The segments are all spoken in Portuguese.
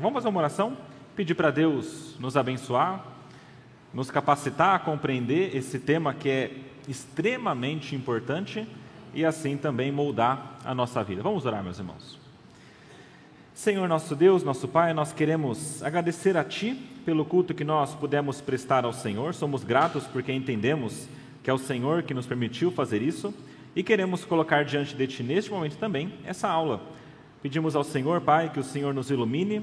Vamos fazer uma oração? Pedir para Deus nos abençoar, nos capacitar a compreender esse tema que é extremamente importante e assim também moldar a nossa vida. Vamos orar, meus irmãos. Senhor nosso Deus, nosso Pai, nós queremos agradecer a Ti pelo culto que nós pudemos prestar ao Senhor. Somos gratos porque entendemos que é o Senhor que nos permitiu fazer isso e queremos colocar diante de Ti neste momento também essa aula. Pedimos ao Senhor, Pai, que o Senhor nos ilumine,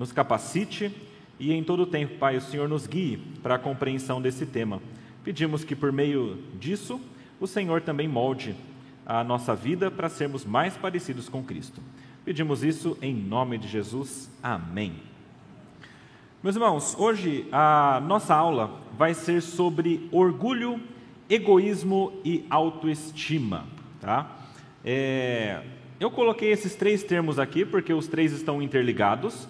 nos capacite e em todo tempo, Pai, o Senhor nos guie para a compreensão desse tema. Pedimos que por meio disso o Senhor também molde a nossa vida para sermos mais parecidos com Cristo. Pedimos isso em nome de Jesus. Amém. Meus irmãos, hoje a nossa aula vai ser sobre orgulho, egoísmo e autoestima. Tá? É, eu coloquei esses três termos aqui porque os três estão interligados.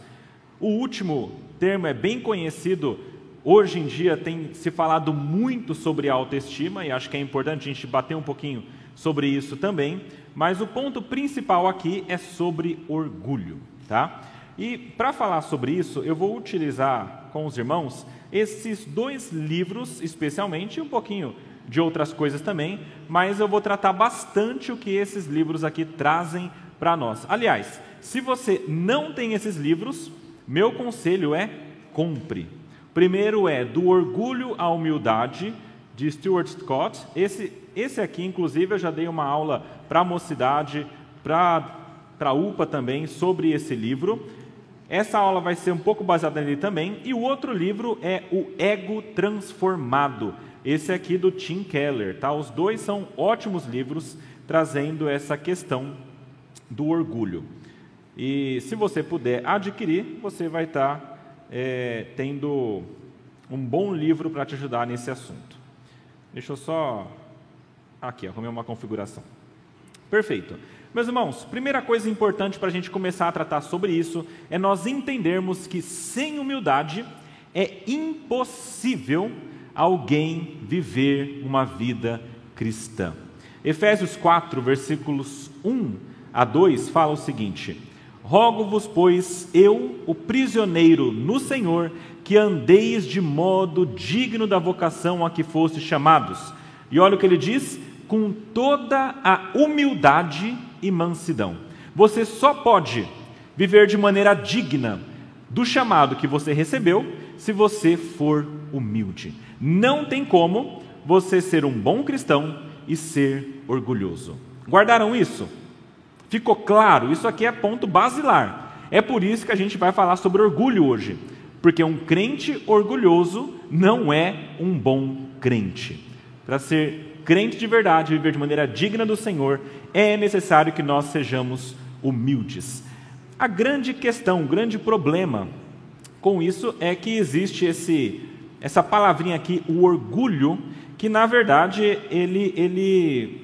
O último termo é bem conhecido. Hoje em dia tem se falado muito sobre autoestima e acho que é importante a gente bater um pouquinho sobre isso também. Mas o ponto principal aqui é sobre orgulho, tá? E para falar sobre isso, eu vou utilizar com os irmãos esses dois livros, especialmente, e um pouquinho de outras coisas também, mas eu vou tratar bastante o que esses livros aqui trazem para nós. Aliás, se você não tem esses livros, meu conselho é compre. Primeiro é Do Orgulho à Humildade, de Stuart Scott. Esse, esse aqui, inclusive, eu já dei uma aula para a mocidade, para a UPA também, sobre esse livro. Essa aula vai ser um pouco baseada nele também. E o outro livro é O Ego Transformado esse aqui do Tim Keller, tá? Os dois são ótimos livros trazendo essa questão do orgulho. E se você puder adquirir, você vai estar tá, é, tendo um bom livro para te ajudar nesse assunto. Deixa eu só. Aqui, arrumei uma configuração. Perfeito. Meus irmãos, primeira coisa importante para a gente começar a tratar sobre isso é nós entendermos que sem humildade é impossível alguém viver uma vida cristã. Efésios 4, versículos 1 a 2 fala o seguinte: Rogo-vos, pois, eu, o prisioneiro no Senhor, que andeis de modo digno da vocação a que fostes chamados. E olha o que ele diz: com toda a humildade e mansidão. Você só pode viver de maneira digna do chamado que você recebeu se você for humilde. Não tem como você ser um bom cristão e ser orgulhoso. Guardaram isso? Ficou claro? Isso aqui é ponto basilar. É por isso que a gente vai falar sobre orgulho hoje. Porque um crente orgulhoso não é um bom crente. Para ser crente de verdade, viver de maneira digna do Senhor, é necessário que nós sejamos humildes. A grande questão, o grande problema com isso é que existe esse essa palavrinha aqui, o orgulho, que na verdade ele, ele,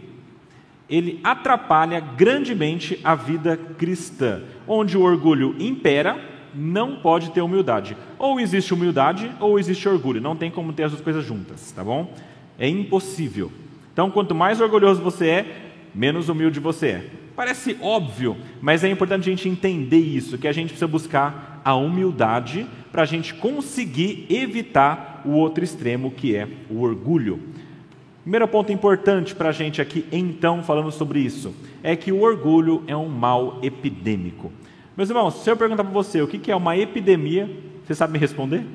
ele atrapalha grandemente a vida cristã. Onde o orgulho impera, não pode ter humildade. Ou existe humildade ou existe orgulho. Não tem como ter as duas coisas juntas, tá bom? É impossível. Então, quanto mais orgulhoso você é, menos humilde você é. Parece óbvio, mas é importante a gente entender isso, que a gente precisa buscar a humildade para a gente conseguir evitar o outro extremo que é o orgulho. Primeiro ponto importante para a gente aqui, então, falando sobre isso, é que o orgulho é um mal epidêmico. Meus irmãos, se eu perguntar para você o que é uma epidemia, você sabe me responder?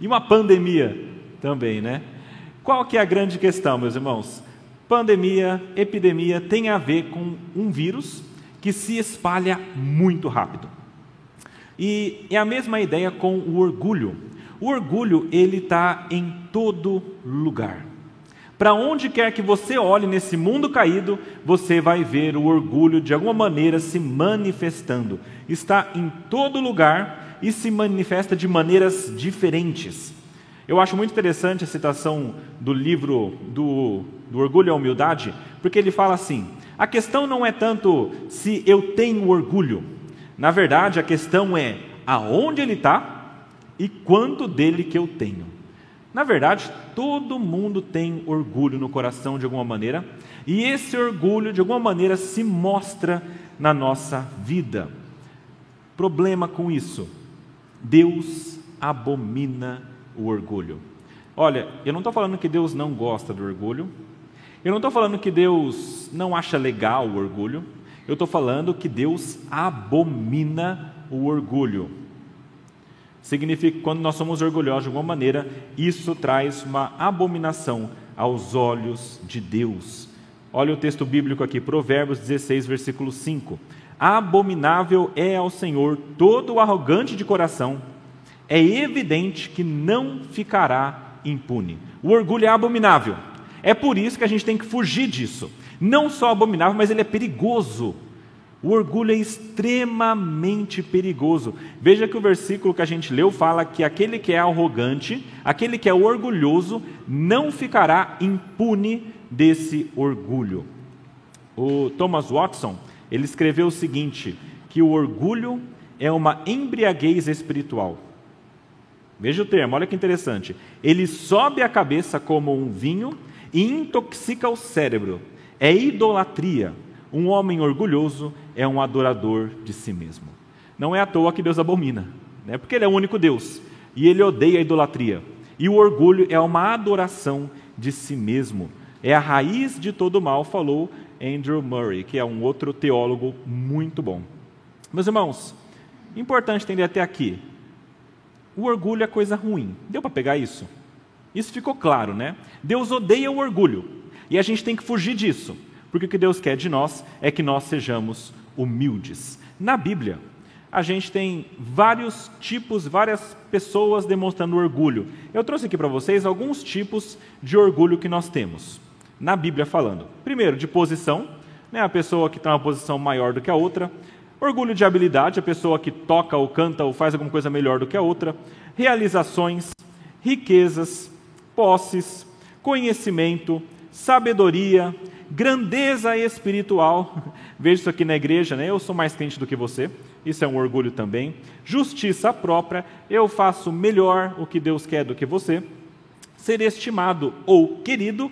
E uma pandemia também, né? Qual que é a grande questão, meus irmãos? Pandemia, epidemia tem a ver com um vírus que se espalha muito rápido. E é a mesma ideia com o orgulho. O orgulho ele está em todo lugar. Para onde quer que você olhe nesse mundo caído, você vai ver o orgulho de alguma maneira se manifestando. Está em todo lugar e se manifesta de maneiras diferentes. Eu acho muito interessante a citação do livro do, do Orgulho e a Humildade, porque ele fala assim: a questão não é tanto se eu tenho orgulho, na verdade, a questão é aonde ele está e quanto dele que eu tenho. Na verdade, todo mundo tem orgulho no coração de alguma maneira, e esse orgulho de alguma maneira se mostra na nossa vida. Problema com isso: Deus abomina o orgulho. Olha, eu não estou falando que Deus não gosta do orgulho, eu não estou falando que Deus não acha legal o orgulho, eu estou falando que Deus abomina o orgulho. Significa que quando nós somos orgulhosos de alguma maneira, isso traz uma abominação aos olhos de Deus. Olha o texto bíblico aqui, Provérbios 16, versículo 5. Abominável é ao Senhor todo o arrogante de coração, é evidente que não ficará impune. O orgulho é abominável. É por isso que a gente tem que fugir disso. Não só abominável, mas ele é perigoso. O orgulho é extremamente perigoso. Veja que o versículo que a gente leu fala que aquele que é arrogante, aquele que é orgulhoso, não ficará impune desse orgulho. O Thomas Watson, ele escreveu o seguinte, que o orgulho é uma embriaguez espiritual. Veja o termo, olha que interessante. Ele sobe a cabeça como um vinho e intoxica o cérebro. É idolatria. Um homem orgulhoso é um adorador de si mesmo. Não é à toa que Deus abomina, né? porque Ele é o único Deus e Ele odeia a idolatria. E o orgulho é uma adoração de si mesmo. É a raiz de todo mal, falou Andrew Murray, que é um outro teólogo muito bom. Meus irmãos, importante entender até aqui. O orgulho é coisa ruim. Deu para pegar isso? Isso ficou claro, né? Deus odeia o orgulho e a gente tem que fugir disso, porque o que Deus quer de nós é que nós sejamos humildes. Na Bíblia, a gente tem vários tipos, várias pessoas demonstrando orgulho. Eu trouxe aqui para vocês alguns tipos de orgulho que nós temos, na Bíblia falando. Primeiro, de posição, né, a pessoa que está uma posição maior do que a outra. Orgulho de habilidade, a pessoa que toca ou canta ou faz alguma coisa melhor do que a outra. Realizações, riquezas, posses, conhecimento, sabedoria, grandeza espiritual. Veja isso aqui na igreja, né? Eu sou mais crente do que você. Isso é um orgulho também. Justiça própria. Eu faço melhor o que Deus quer do que você. Ser estimado ou querido.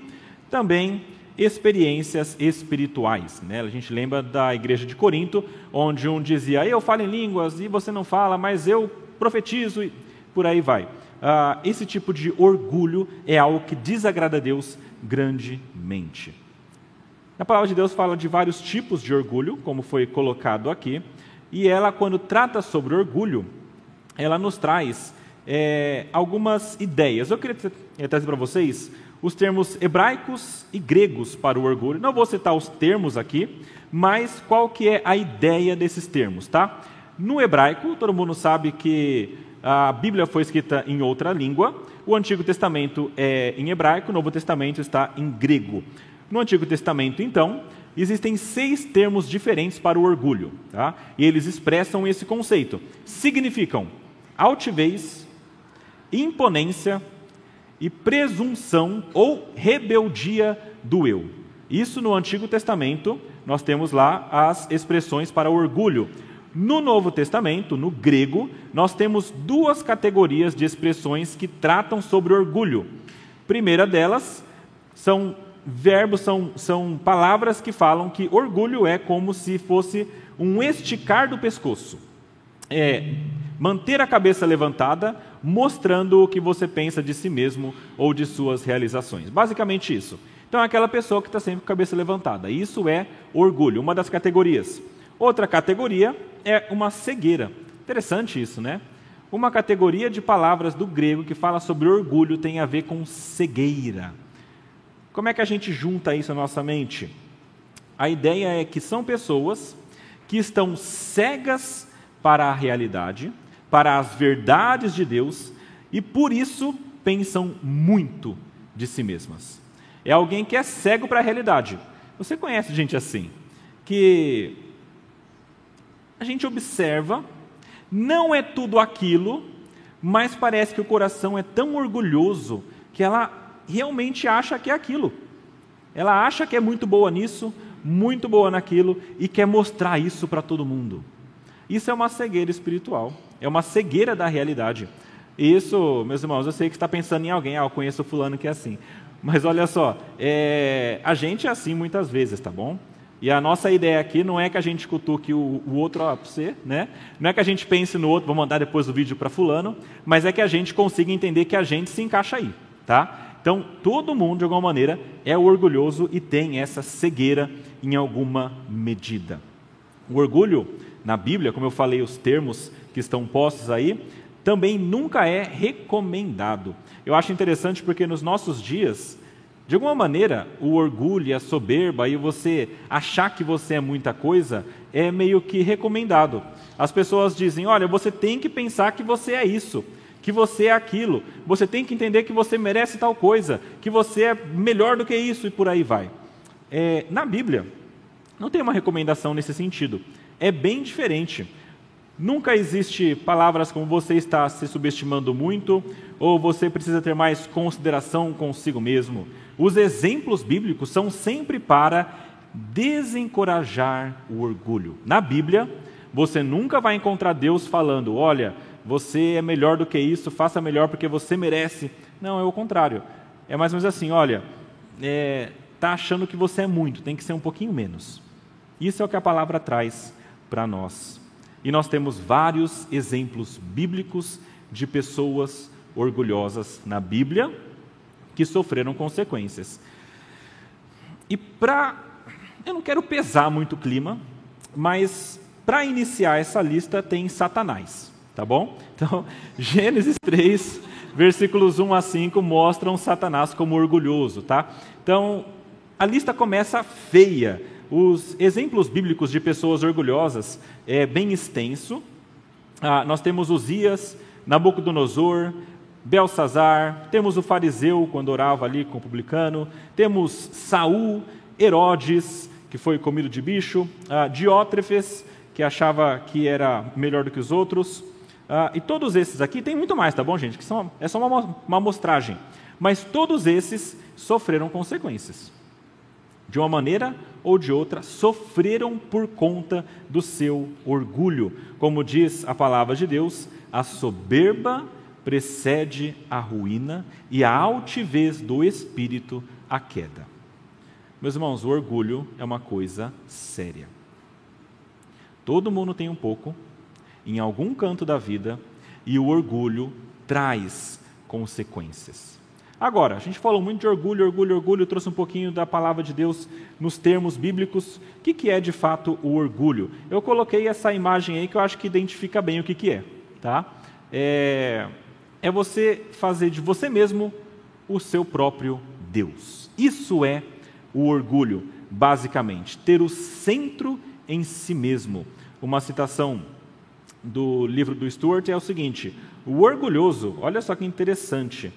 Também experiências espirituais. Né? A gente lembra da igreja de Corinto, onde um dizia: Eu falo em línguas e você não fala, mas eu profetizo e por aí vai. Ah, esse tipo de orgulho é algo que desagrada a Deus grandemente. A palavra de Deus fala de vários tipos de orgulho, como foi colocado aqui, e ela, quando trata sobre orgulho, ela nos traz é, algumas ideias. Eu queria trazer para vocês os termos hebraicos e gregos para o orgulho. Não vou citar os termos aqui, mas qual que é a ideia desses termos, tá? No hebraico, todo mundo sabe que a Bíblia foi escrita em outra língua, o Antigo Testamento é em hebraico, o Novo Testamento está em grego. No Antigo Testamento, então, existem seis termos diferentes para o orgulho, tá? e eles expressam esse conceito. Significam altivez, imponência e presunção ou rebeldia do eu. Isso no Antigo Testamento, nós temos lá as expressões para orgulho. No Novo Testamento, no grego, nós temos duas categorias de expressões que tratam sobre orgulho. Primeira delas são verbos são, são palavras que falam que orgulho é como se fosse um esticar do pescoço. É manter a cabeça levantada, mostrando o que você pensa de si mesmo ou de suas realizações. Basicamente isso. Então é aquela pessoa que está sempre com a cabeça levantada. Isso é orgulho, uma das categorias. Outra categoria é uma cegueira. Interessante isso, né? Uma categoria de palavras do grego que fala sobre orgulho tem a ver com cegueira. Como é que a gente junta isso na nossa mente? A ideia é que são pessoas que estão cegas para a realidade, para as verdades de Deus e por isso pensam muito de si mesmas. É alguém que é cego para a realidade. Você conhece gente assim, que a gente observa, não é tudo aquilo, mas parece que o coração é tão orgulhoso que ela realmente acha que é aquilo. Ela acha que é muito boa nisso, muito boa naquilo e quer mostrar isso para todo mundo. Isso é uma cegueira espiritual, é uma cegueira da realidade. Isso, meus irmãos, eu sei que está pensando em alguém, ah, eu conheço fulano que é assim. Mas olha só, é, a gente é assim muitas vezes, tá bom? E a nossa ideia aqui não é que a gente cutuque o, o outro para você, né? Não é que a gente pense no outro, vou mandar depois o vídeo para fulano, mas é que a gente consiga entender que a gente se encaixa aí, tá? Então, todo mundo, de alguma maneira, é orgulhoso e tem essa cegueira em alguma medida. O orgulho, na Bíblia, como eu falei, os termos que estão postos aí, também nunca é recomendado. Eu acho interessante porque nos nossos dias, de alguma maneira, o orgulho, a soberba e você achar que você é muita coisa é meio que recomendado. As pessoas dizem: olha, você tem que pensar que você é isso que você é aquilo, você tem que entender que você merece tal coisa, que você é melhor do que isso e por aí vai. É, na Bíblia, não tem uma recomendação nesse sentido, é bem diferente. Nunca existe palavras como você está se subestimando muito ou você precisa ter mais consideração consigo mesmo. Os exemplos bíblicos são sempre para desencorajar o orgulho. Na Bíblia, você nunca vai encontrar Deus falando: olha, você é melhor do que isso, faça melhor porque você merece. Não, é o contrário. É mais ou menos assim: olha, é, tá achando que você é muito, tem que ser um pouquinho menos. Isso é o que a palavra traz para nós. E nós temos vários exemplos bíblicos de pessoas orgulhosas na Bíblia que sofreram consequências. E para. Eu não quero pesar muito o clima, mas para iniciar essa lista tem Satanás. Tá bom? Então, Gênesis 3, versículos 1 a 5 mostram Satanás como orgulhoso, tá? Então, a lista começa feia. Os exemplos bíblicos de pessoas orgulhosas é bem extenso. Ah, nós temos Uzias, Nabucodonosor, Belsazar, temos o fariseu quando orava ali com o publicano, temos Saul, Herodes, que foi comido de bicho, ah, Diótrefes, que achava que era melhor do que os outros, Uh, e todos esses aqui, tem muito mais, tá bom, gente? Que são, é só uma, uma amostragem. Mas todos esses sofreram consequências. De uma maneira ou de outra, sofreram por conta do seu orgulho. Como diz a palavra de Deus, a soberba precede a ruína e a altivez do espírito a queda. Meus irmãos, o orgulho é uma coisa séria. Todo mundo tem um pouco, em algum canto da vida e o orgulho traz consequências. Agora, a gente falou muito de orgulho, orgulho, orgulho, trouxe um pouquinho da palavra de Deus nos termos bíblicos. O que, que é de fato o orgulho? Eu coloquei essa imagem aí que eu acho que identifica bem o que, que é. Tá? É, é você fazer de você mesmo o seu próprio Deus. Isso é o orgulho, basicamente. Ter o centro em si mesmo. Uma citação do livro do Stuart é o seguinte: o orgulhoso, olha só que interessante.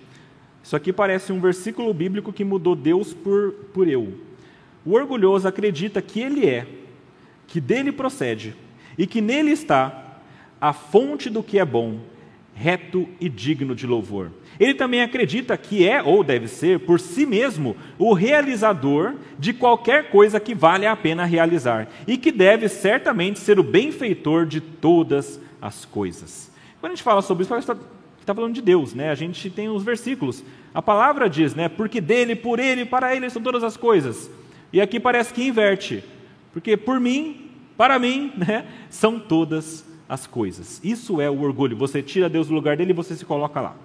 Isso aqui parece um versículo bíblico que mudou Deus por, por eu. O orgulhoso acredita que ele é, que dele procede e que nele está a fonte do que é bom, reto e digno de louvor. Ele também acredita que é, ou deve ser, por si mesmo, o realizador de qualquer coisa que vale a pena realizar e que deve certamente ser o benfeitor de todas as coisas. Quando a gente fala sobre isso, parece que está falando de Deus, né? A gente tem os versículos. A palavra diz, né? Porque dele, por ele, para ele são todas as coisas. E aqui parece que inverte. Porque por mim, para mim, né? São todas as coisas. Isso é o orgulho. Você tira Deus do lugar dele e você se coloca lá.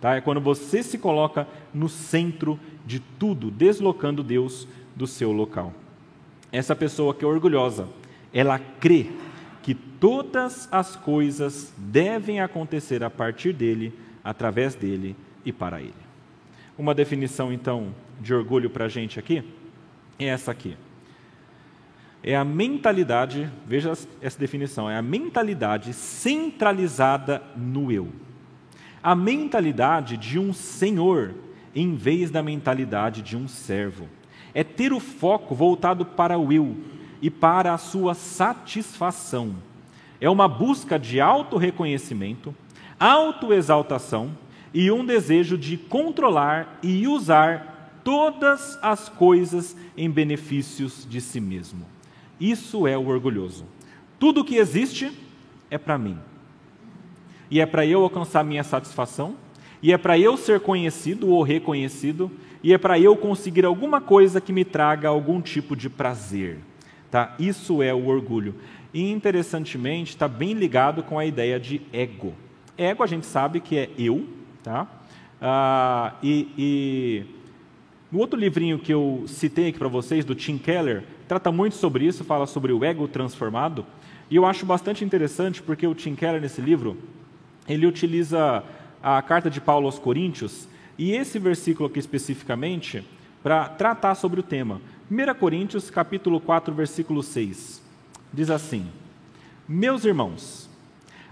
Tá? É quando você se coloca no centro de tudo, deslocando Deus do seu local. Essa pessoa que é orgulhosa, ela crê que todas as coisas devem acontecer a partir dele, através dele e para ele. Uma definição, então, de orgulho para a gente aqui é essa aqui. É a mentalidade, veja essa definição, é a mentalidade centralizada no eu a mentalidade de um senhor em vez da mentalidade de um servo. É ter o foco voltado para o eu e para a sua satisfação. É uma busca de autorreconhecimento, autoexaltação e um desejo de controlar e usar todas as coisas em benefícios de si mesmo. Isso é o orgulhoso. Tudo que existe é para mim e é para eu alcançar minha satisfação, e é para eu ser conhecido ou reconhecido, e é para eu conseguir alguma coisa que me traga algum tipo de prazer. Tá? Isso é o orgulho. E interessantemente, está bem ligado com a ideia de ego. Ego a gente sabe que é eu, tá? Ah, e, e outro livrinho que eu citei aqui para vocês, do Tim Keller, trata muito sobre isso, fala sobre o ego transformado. E eu acho bastante interessante porque o Tim Keller, nesse livro, ele utiliza a carta de Paulo aos Coríntios e esse versículo aqui especificamente para tratar sobre o tema. 1 Coríntios, capítulo 4, versículo 6. Diz assim: Meus irmãos,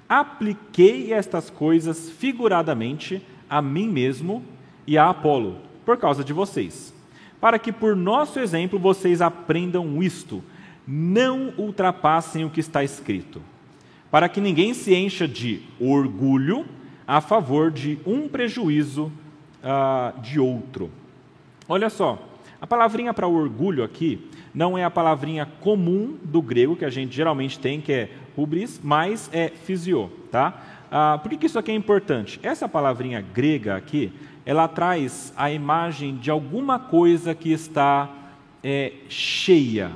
apliquei estas coisas figuradamente a mim mesmo e a Apolo por causa de vocês, para que por nosso exemplo vocês aprendam isto, não ultrapassem o que está escrito, para que ninguém se encha de orgulho a favor de um prejuízo uh, de outro. Olha só, a palavrinha para orgulho aqui não é a palavrinha comum do grego que a gente geralmente tem, que é rubris, mas é fisio, tá? Ah, por que, que isso aqui é importante? Essa palavrinha grega aqui, ela traz a imagem de alguma coisa que está é, cheia,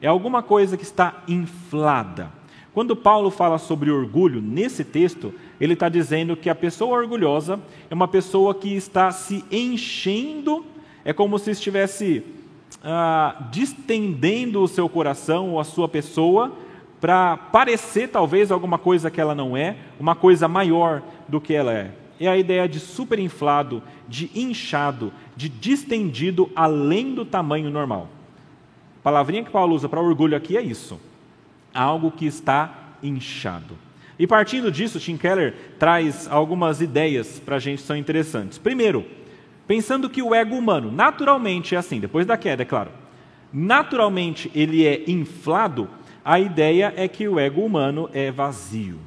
é alguma coisa que está inflada. Quando Paulo fala sobre orgulho, nesse texto, ele está dizendo que a pessoa orgulhosa é uma pessoa que está se enchendo, é como se estivesse ah, distendendo o seu coração ou a sua pessoa para parecer talvez alguma coisa que ela não é, uma coisa maior do que ela é é a ideia de superinflado, de inchado, de distendido além do tamanho normal. A palavrinha que Paulo usa para orgulho aqui é isso. Algo que está inchado. E partindo disso, Tim Keller traz algumas ideias para a gente que são interessantes. Primeiro, pensando que o ego humano, naturalmente é assim, depois da queda, é claro. Naturalmente ele é inflado, a ideia é que o ego humano é vazio.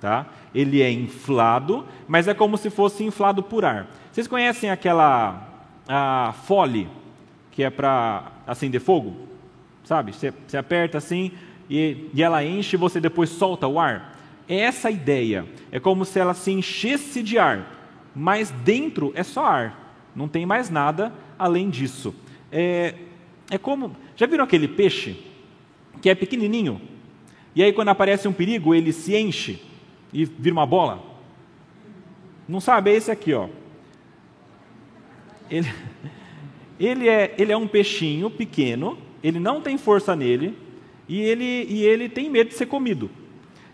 Tá? Ele é inflado, mas é como se fosse inflado por ar. Vocês conhecem aquela a fole que é para acender fogo? Sabe? Você, aperta assim e, e ela enche e você depois solta o ar. É essa a ideia. É como se ela se enchesse de ar, mas dentro é só ar. Não tem mais nada além disso. É, é como. Já viram aquele peixe que é pequenininho? E aí, quando aparece um perigo, ele se enche e vira uma bola? Não sabe, é esse aqui, ó. Ele, ele, é, ele é um peixinho pequeno, ele não tem força nele e ele, e ele tem medo de ser comido.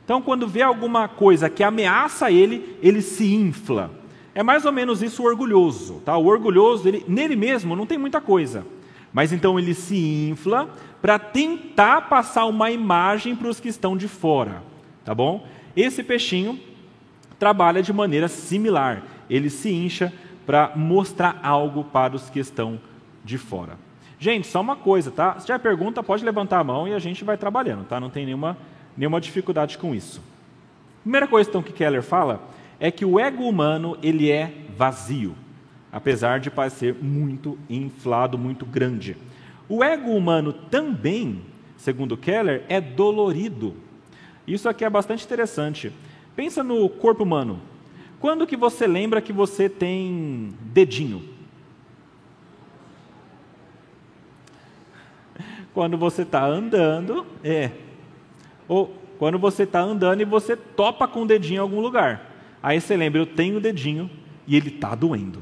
Então, quando vê alguma coisa que ameaça ele, ele se infla. É mais ou menos isso o orgulhoso. Tá? O orgulhoso, ele, nele mesmo, não tem muita coisa. Mas então ele se infla para tentar passar uma imagem para os que estão de fora. Tá bom? Esse peixinho trabalha de maneira similar. Ele se incha para mostrar algo para os que estão de fora. Gente, só uma coisa, tá? Se tiver pergunta, pode levantar a mão e a gente vai trabalhando, tá? Não tem nenhuma, nenhuma dificuldade com isso. Primeira coisa então que Keller fala é que o ego humano ele é vazio, apesar de parecer muito inflado, muito grande. O ego humano também, segundo Keller, é dolorido. Isso aqui é bastante interessante. Pensa no corpo humano. Quando que você lembra que você tem dedinho? Quando você está andando, é. Ou quando você está andando e você topa com o dedinho em algum lugar. Aí você lembra, eu tenho o dedinho e ele está doendo.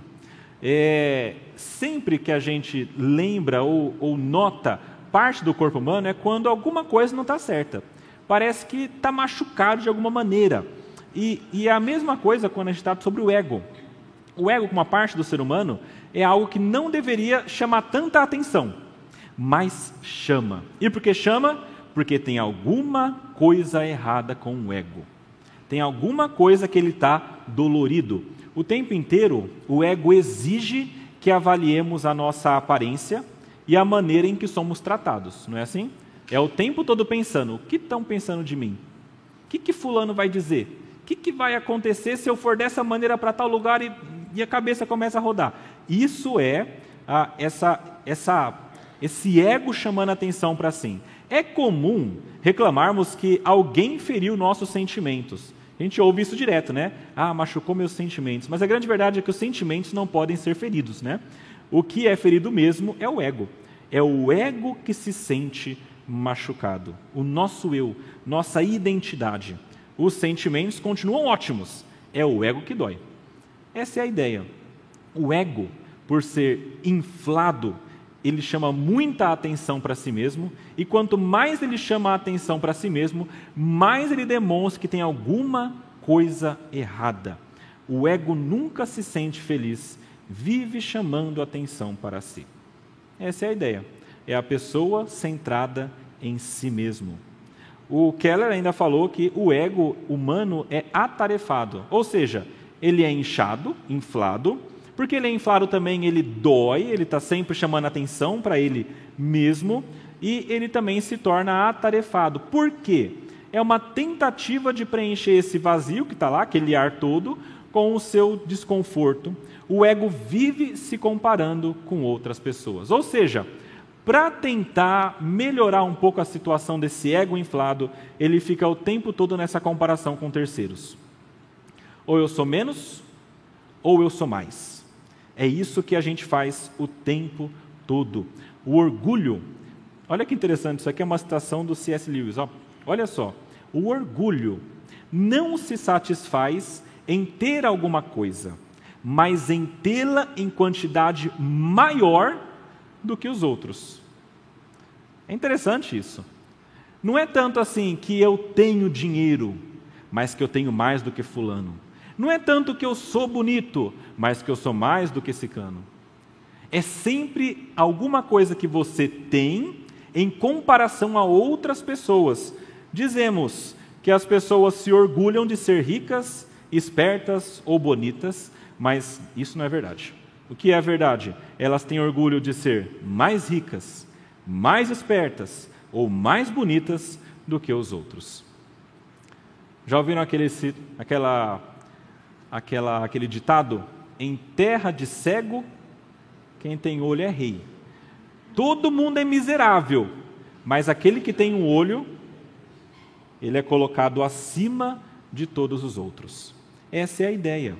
É, sempre que a gente lembra ou, ou nota parte do corpo humano é quando alguma coisa não está certa parece que está machucado de alguma maneira. E, e, é a mesma coisa quando a gente está sobre o ego. O ego, como uma parte do ser humano, é algo que não deveria chamar tanta atenção, mas chama. E por que chama? Porque tem alguma coisa errada com o ego. Tem alguma coisa que ele está dolorido. O tempo inteiro, o ego exige que avaliemos a nossa aparência e a maneira em que somos tratados, não é assim? É o tempo todo pensando: o que estão pensando de mim? O que, que Fulano vai dizer? O que, que vai acontecer se eu for dessa maneira para tal lugar e, e, a cabeça começa a rodar? Isso é ah, essa, essa, esse ego chamando a atenção para si. É comum reclamarmos que alguém feriu nossos sentimentos. A gente ouve isso direto, né? Ah, machucou meus sentimentos. Mas a grande verdade é que os sentimentos não podem ser feridos, né? O que é ferido mesmo é o ego. É o ego que se sente machucado. O nosso eu, nossa identidade. Os sentimentos continuam ótimos, é o ego que dói. Essa é a ideia. O ego, por ser inflado, ele chama muita atenção para si mesmo, e quanto mais ele chama a atenção para si mesmo, mais ele demonstra que tem alguma coisa errada. O ego nunca se sente feliz, vive chamando atenção para si. Essa é a ideia. É a pessoa centrada em si mesmo. O Keller ainda falou que o ego humano é atarefado, ou seja, ele é inchado, inflado, porque ele é inflado também, ele dói, ele está sempre chamando atenção para ele mesmo, e ele também se torna atarefado. Por quê? É uma tentativa de preencher esse vazio que está lá, aquele ar todo, com o seu desconforto. O ego vive se comparando com outras pessoas. Ou seja, para tentar melhorar um pouco a situação desse ego inflado, ele fica o tempo todo nessa comparação com terceiros. Ou eu sou menos, ou eu sou mais. É isso que a gente faz o tempo todo. O orgulho. Olha que interessante, isso aqui é uma citação do C.S. Lewis. Ó. Olha só. O orgulho não se satisfaz em ter alguma coisa, mas em tê-la em quantidade maior do que os outros. É interessante isso. Não é tanto assim que eu tenho dinheiro, mas que eu tenho mais do que Fulano. Não é tanto que eu sou bonito, mas que eu sou mais do que cicano. É sempre alguma coisa que você tem em comparação a outras pessoas. Dizemos que as pessoas se orgulham de ser ricas, espertas ou bonitas, mas isso não é verdade. O que é verdade? Elas têm orgulho de ser mais ricas, mais espertas ou mais bonitas do que os outros. Já ouviram aquele, aquela aquela, aquele ditado: em terra de cego, quem tem olho é rei. Todo mundo é miserável, mas aquele que tem um olho, ele é colocado acima de todos os outros. Essa é a ideia.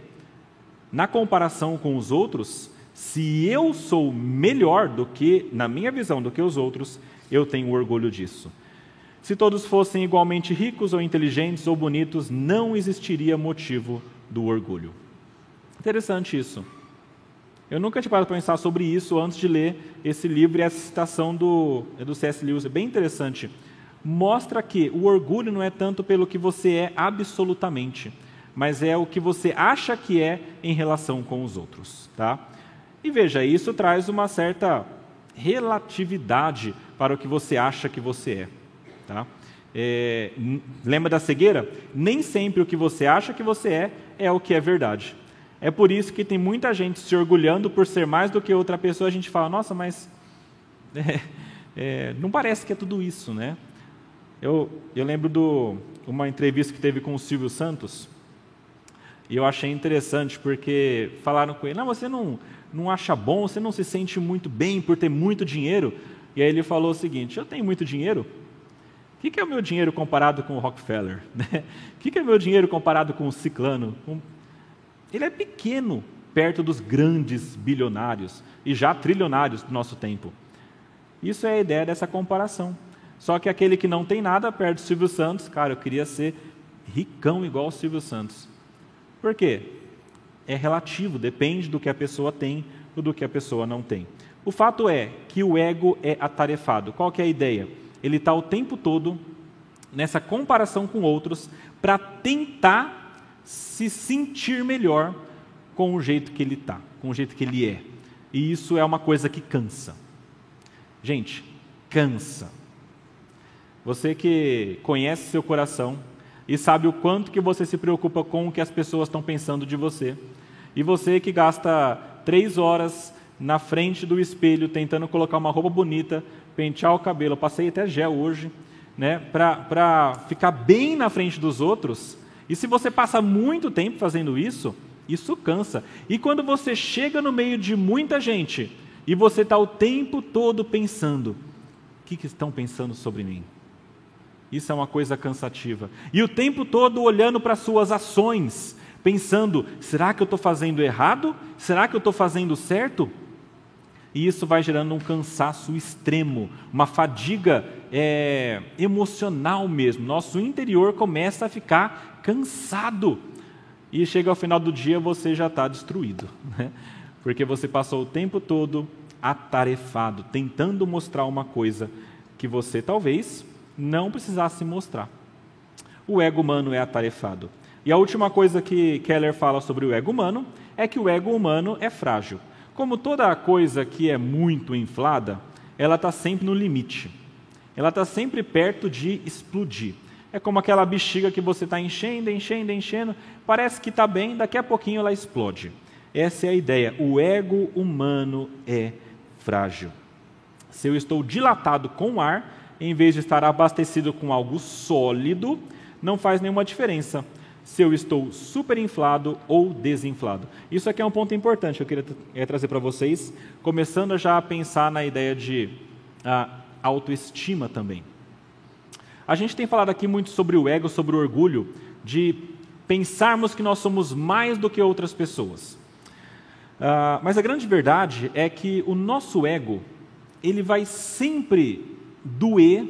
Na comparação com os outros, se eu sou melhor do que, na minha visão, do que os outros, eu tenho orgulho disso. Se todos fossem igualmente ricos ou inteligentes ou bonitos, não existiria motivo do orgulho. Interessante isso. Eu nunca tinha parado para pensar sobre isso antes de ler esse livro e essa citação do, é do C.S. Lewis. É bem interessante. Mostra que o orgulho não é tanto pelo que você é absolutamente, mas é o que você acha que é em relação com os outros. Tá? E veja, isso traz uma certa relatividade para o que você acha que você é. Tá? É, lembra da cegueira? Nem sempre o que você acha que você é é o que é verdade. É por isso que tem muita gente se orgulhando por ser mais do que outra pessoa. A gente fala, nossa, mas é, é, não parece que é tudo isso, né? Eu, eu lembro de uma entrevista que teve com o Silvio Santos e eu achei interessante porque falaram com ele, não, você não, não acha bom, você não se sente muito bem por ter muito dinheiro? E aí ele falou o seguinte, eu tenho muito dinheiro, o que, é o meu dinheiro comparado com o Rockefeller? O que, que é o meu dinheiro comparado com o Ciclano? Ele é pequeno perto dos grandes bilionários e já trilionários do nosso tempo. Isso é a ideia dessa comparação. Só que aquele que não tem nada perto do Silvio Santos, cara, eu queria ser ricão igual o Silvio Santos. Por quê? É relativo, depende do que a pessoa tem ou do que a pessoa não tem. O fato é que o ego é atarefado. Qual que é a ideia? Ele está o tempo todo nessa comparação com outros para tentar se sentir melhor com o jeito que ele está, com o jeito que ele é. E isso é uma coisa que cansa. Gente, cansa. Você que conhece seu coração e sabe o quanto que você se preocupa com o que as pessoas estão pensando de você. E você que gasta três horas na frente do espelho tentando colocar uma roupa bonita pentear o cabelo, eu passei até gel hoje, né, para ficar bem na frente dos outros. E se você passa muito tempo fazendo isso, isso cansa. E quando você chega no meio de muita gente e você está o tempo todo pensando: o que, que estão pensando sobre mim? Isso é uma coisa cansativa. E o tempo todo olhando para suas ações, pensando: será que eu estou fazendo errado? Será que eu estou fazendo certo? E isso vai gerando um cansaço extremo, uma fadiga é, emocional mesmo. Nosso interior começa a ficar cansado e chega ao final do dia você já está destruído, né? porque você passou o tempo todo atarefado, tentando mostrar uma coisa que você talvez não precisasse mostrar. O ego humano é atarefado. E a última coisa que Keller fala sobre o ego humano é que o ego humano é frágil. Como toda coisa que é muito inflada, ela está sempre no limite. Ela está sempre perto de explodir. É como aquela bexiga que você está enchendo, enchendo, enchendo, parece que está bem, daqui a pouquinho ela explode. Essa é a ideia. O ego humano é frágil. Se eu estou dilatado com ar, em vez de estar abastecido com algo sólido, não faz nenhuma diferença se eu estou superinflado ou desinflado. Isso aqui é um ponto importante que eu queria é, trazer para vocês, começando já a pensar na ideia de ah, autoestima também. A gente tem falado aqui muito sobre o ego, sobre o orgulho, de pensarmos que nós somos mais do que outras pessoas. Ah, mas a grande verdade é que o nosso ego, ele vai sempre doer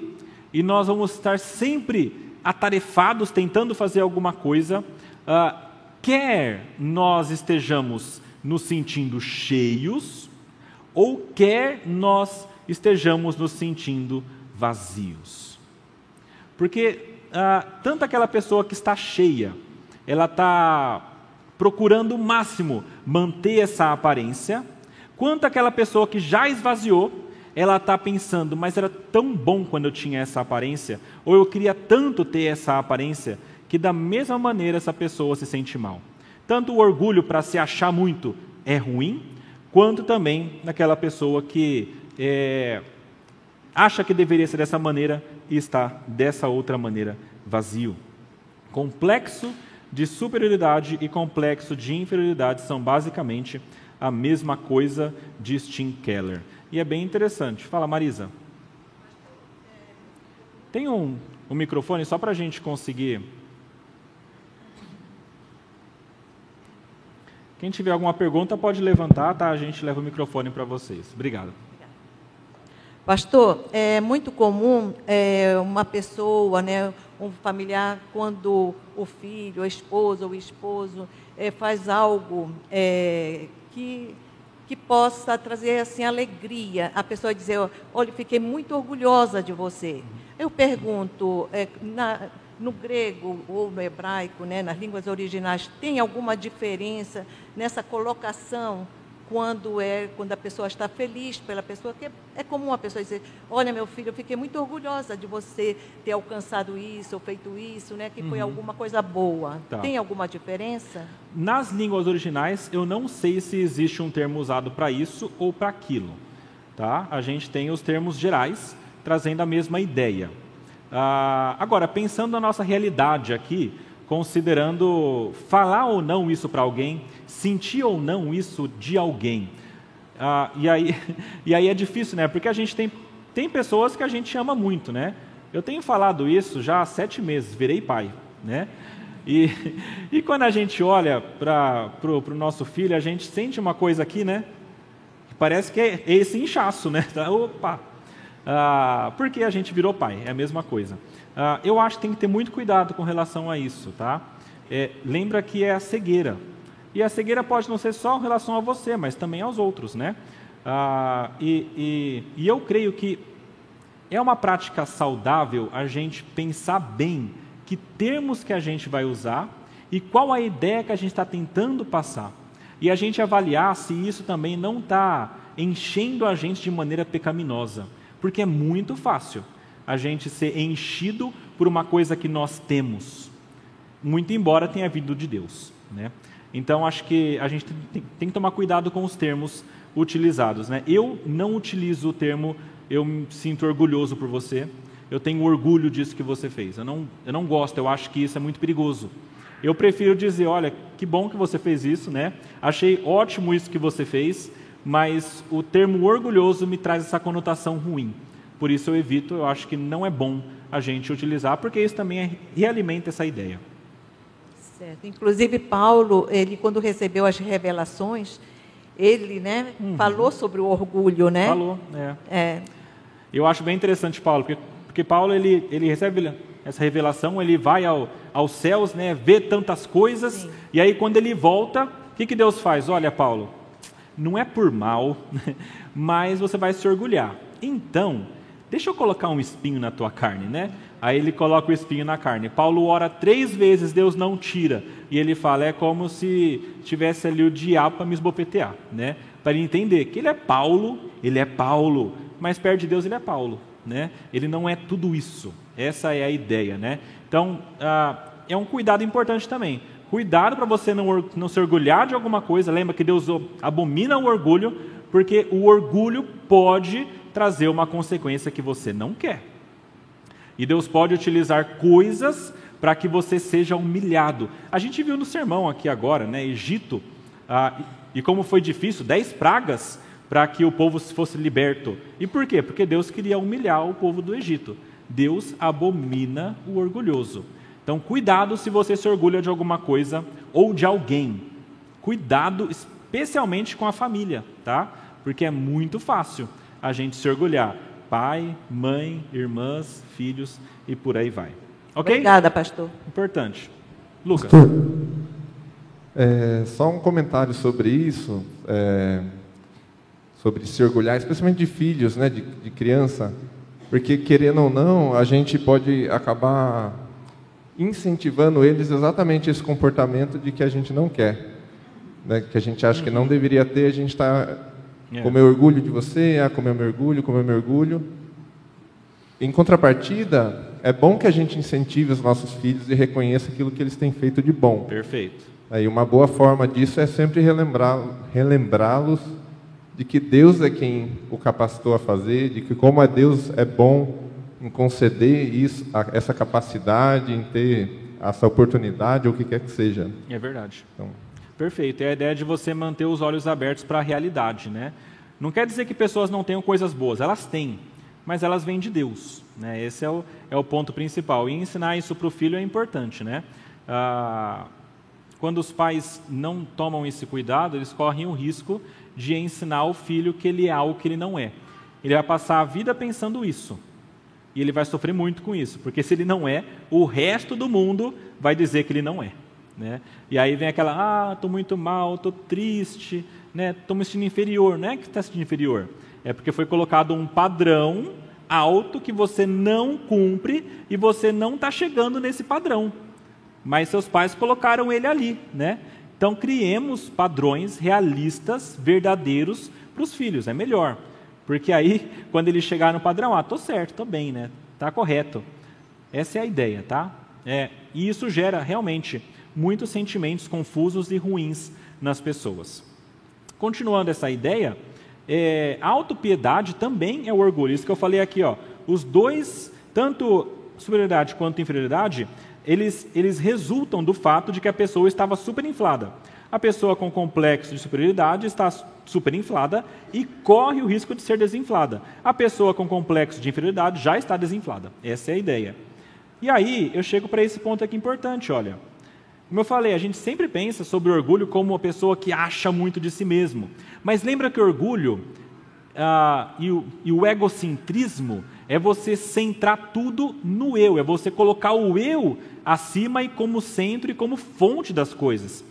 e nós vamos estar sempre atarefados tentando fazer alguma coisa, uh, quer nós estejamos nos sentindo cheios, ou quer nós estejamos nos sentindo vazios. Porque uh, tanto aquela pessoa que está cheia, ela está procurando o máximo manter essa aparência, quanto aquela pessoa que já esvaziou, ela está pensando, mas era tão bom quando eu tinha essa aparência, ou eu queria tanto ter essa aparência, que da mesma maneira essa pessoa se sente mal. Tanto o orgulho para se achar muito é ruim, quanto também naquela pessoa que é, acha que deveria ser dessa maneira e está dessa outra maneira vazio. Complexo de superioridade e complexo de inferioridade são basicamente a mesma coisa de Tim Keller e é bem interessante. Fala, Marisa. Tem um, um microfone só para a gente conseguir. Quem tiver alguma pergunta pode levantar, tá? A gente leva o microfone para vocês. Obrigado. Pastor, é muito comum é, uma pessoa, né, um familiar, quando o filho, a esposa ou o esposo é, faz algo é, que que possa trazer assim alegria. A pessoa dizer, olha, fiquei muito orgulhosa de você. Eu pergunto, é, na, no grego ou no hebraico, né, nas línguas originais, tem alguma diferença nessa colocação quando é quando a pessoa está feliz pela pessoa, que é comum a pessoa dizer, olha meu filho, eu fiquei muito orgulhosa de você ter alcançado isso ou feito isso, né, que foi uhum. alguma coisa boa. Tá. Tem alguma diferença? Nas línguas originais, eu não sei se existe um termo usado para isso ou para aquilo. Tá? A gente tem os termos gerais trazendo a mesma ideia. Ah, agora, pensando na nossa realidade aqui, considerando falar ou não isso para alguém, sentir ou não isso de alguém. Ah, e, aí, e aí é difícil, né? Porque a gente tem, tem pessoas que a gente ama muito, né? Eu tenho falado isso já há sete meses, virei pai, né? E, e quando a gente olha para o nosso filho, a gente sente uma coisa aqui, né? Parece que é esse inchaço, né? Opa! Ah, porque a gente virou pai, é a mesma coisa. Ah, eu acho que tem que ter muito cuidado com relação a isso, tá? É, lembra que é a cegueira. E a cegueira pode não ser só em relação a você, mas também aos outros, né? Ah, e, e, e eu creio que é uma prática saudável a gente pensar bem que termos que a gente vai usar e qual a ideia que a gente está tentando passar. E a gente avaliar se isso também não está enchendo a gente de maneira pecaminosa. Porque é muito fácil a gente ser enchido por uma coisa que nós temos, muito embora tenha vindo de Deus. Né? Então, acho que a gente tem, tem, que tomar cuidado com os termos utilizados. Né? Eu não utilizo o termo eu me sinto orgulhoso por você, eu tenho orgulho disso que você fez. Eu não, eu não gosto, eu acho que isso é muito perigoso. Eu prefiro dizer, olha, que bom que você fez isso, né? Achei ótimo isso que você fez, mas o termo orgulhoso me traz essa conotação ruim. Por isso eu evito, eu acho que não é bom a gente utilizar, porque isso também é, realimenta essa ideia. Certo. Inclusive Paulo, ele quando recebeu as revelações, ele, né, uhum. falou sobre o orgulho, né? Falou, é. é. Eu acho bem interessante Paulo, porque, porque Paulo ele, ele recebe essa revelação, ele vai ao, aos céus, né, vê tantas coisas, Sim. e aí quando ele volta, o que, que Deus faz? Olha, Paulo, não é por mal, mas você vai se orgulhar. Então, deixa eu colocar um espinho na tua carne, né? Aí ele coloca o espinho na carne. Paulo ora três vezes, Deus não tira. E ele fala, é como se tivesse ali o diabo para me esbofetear, né? Para ele entender que ele é Paulo, ele é Paulo, mas perto de Deus ele é Paulo, né? Ele não é tudo isso. Essa é a ideia, né? Então, ah, é um cuidado importante também. Cuidado para você não, não se orgulhar de alguma coisa. Lembra que Deus abomina o orgulho, porque o orgulho pode trazer uma consequência que você não quer. E Deus pode utilizar coisas para que você seja humilhado. A gente viu no sermão aqui agora, né, Egito, ah, e como foi difícil, dez pragas para que o povo fosse liberto. E por quê? Porque Deus queria humilhar o povo do Egito. Deus abomina o orgulhoso. Então, cuidado se você se orgulha de alguma coisa ou de alguém. Cuidado especialmente com a família, tá? Porque é muito fácil a gente se orgulhar pai, mãe, irmãs, filhos e por aí vai. Ok? Obrigada, pastor. Importante. Lucas. Pastor, é, só um comentário sobre isso, é, sobre se orgulhar, especialmente de filhos, né, de, de criança, porque querendo ou não, a gente pode acabar incentivando eles exatamente esse comportamento de que a gente não quer, né, que a gente acha que não uhum. deveria ter, a gente está Yeah. Como eu orgulho de você, ah, como eu me orgulho, como eu me orgulho. Em contrapartida, é bom que a gente incentive os nossos filhos e reconheça aquilo que eles têm feito de bom. Perfeito. Aí uma boa forma disso é sempre relembrá-los de que Deus é quem o capacitou a fazer, de que como a Deus é bom em conceder isso, essa capacidade, em ter essa oportunidade, ou o que quer que seja. É verdade. Então, Perfeito. É a ideia de você manter os olhos abertos para a realidade, né? Não quer dizer que pessoas não tenham coisas boas, elas têm, mas elas vêm de Deus. Né? Esse é o, é o ponto principal. E ensinar isso para o filho é importante, né? Ah, quando os pais não tomam esse cuidado, eles correm o risco de ensinar o filho que ele é algo que ele não é. Ele vai passar a vida pensando isso. E ele vai sofrer muito com isso, porque se ele não é, o resto do mundo vai dizer que ele não é. Né? E aí vem aquela, ah, estou muito mal, estou triste, estou né? me sentindo inferior. Não é que está se sentindo inferior, é porque foi colocado um padrão alto que você não cumpre e você não está chegando nesse padrão. Mas seus pais colocaram ele ali. Né? Então criemos padrões realistas, verdadeiros para os filhos, é melhor. Porque aí, quando ele chegar no padrão, ah, estou certo, estou bem, né? Está correto. Essa é a ideia, tá? É, e isso gera realmente muitos sentimentos confusos e ruins nas pessoas. Continuando essa ideia, é, a autopiedade também é o orgulho. Isso que eu falei aqui, ó, os dois, tanto superioridade quanto inferioridade, eles, eles resultam do fato de que a pessoa estava superinflada. A pessoa com complexo de superioridade está superinflada e corre o risco de ser desinflada. A pessoa com complexo de inferioridade já está desinflada. Essa é a ideia. E aí eu chego para esse ponto aqui importante, olha. Como eu falei, a gente sempre pensa sobre orgulho como uma pessoa que acha muito de si mesmo. Mas lembra que orgulho ah, e, o, e o egocentrismo é você centrar tudo no eu, é você colocar o eu acima e como centro e como fonte das coisas.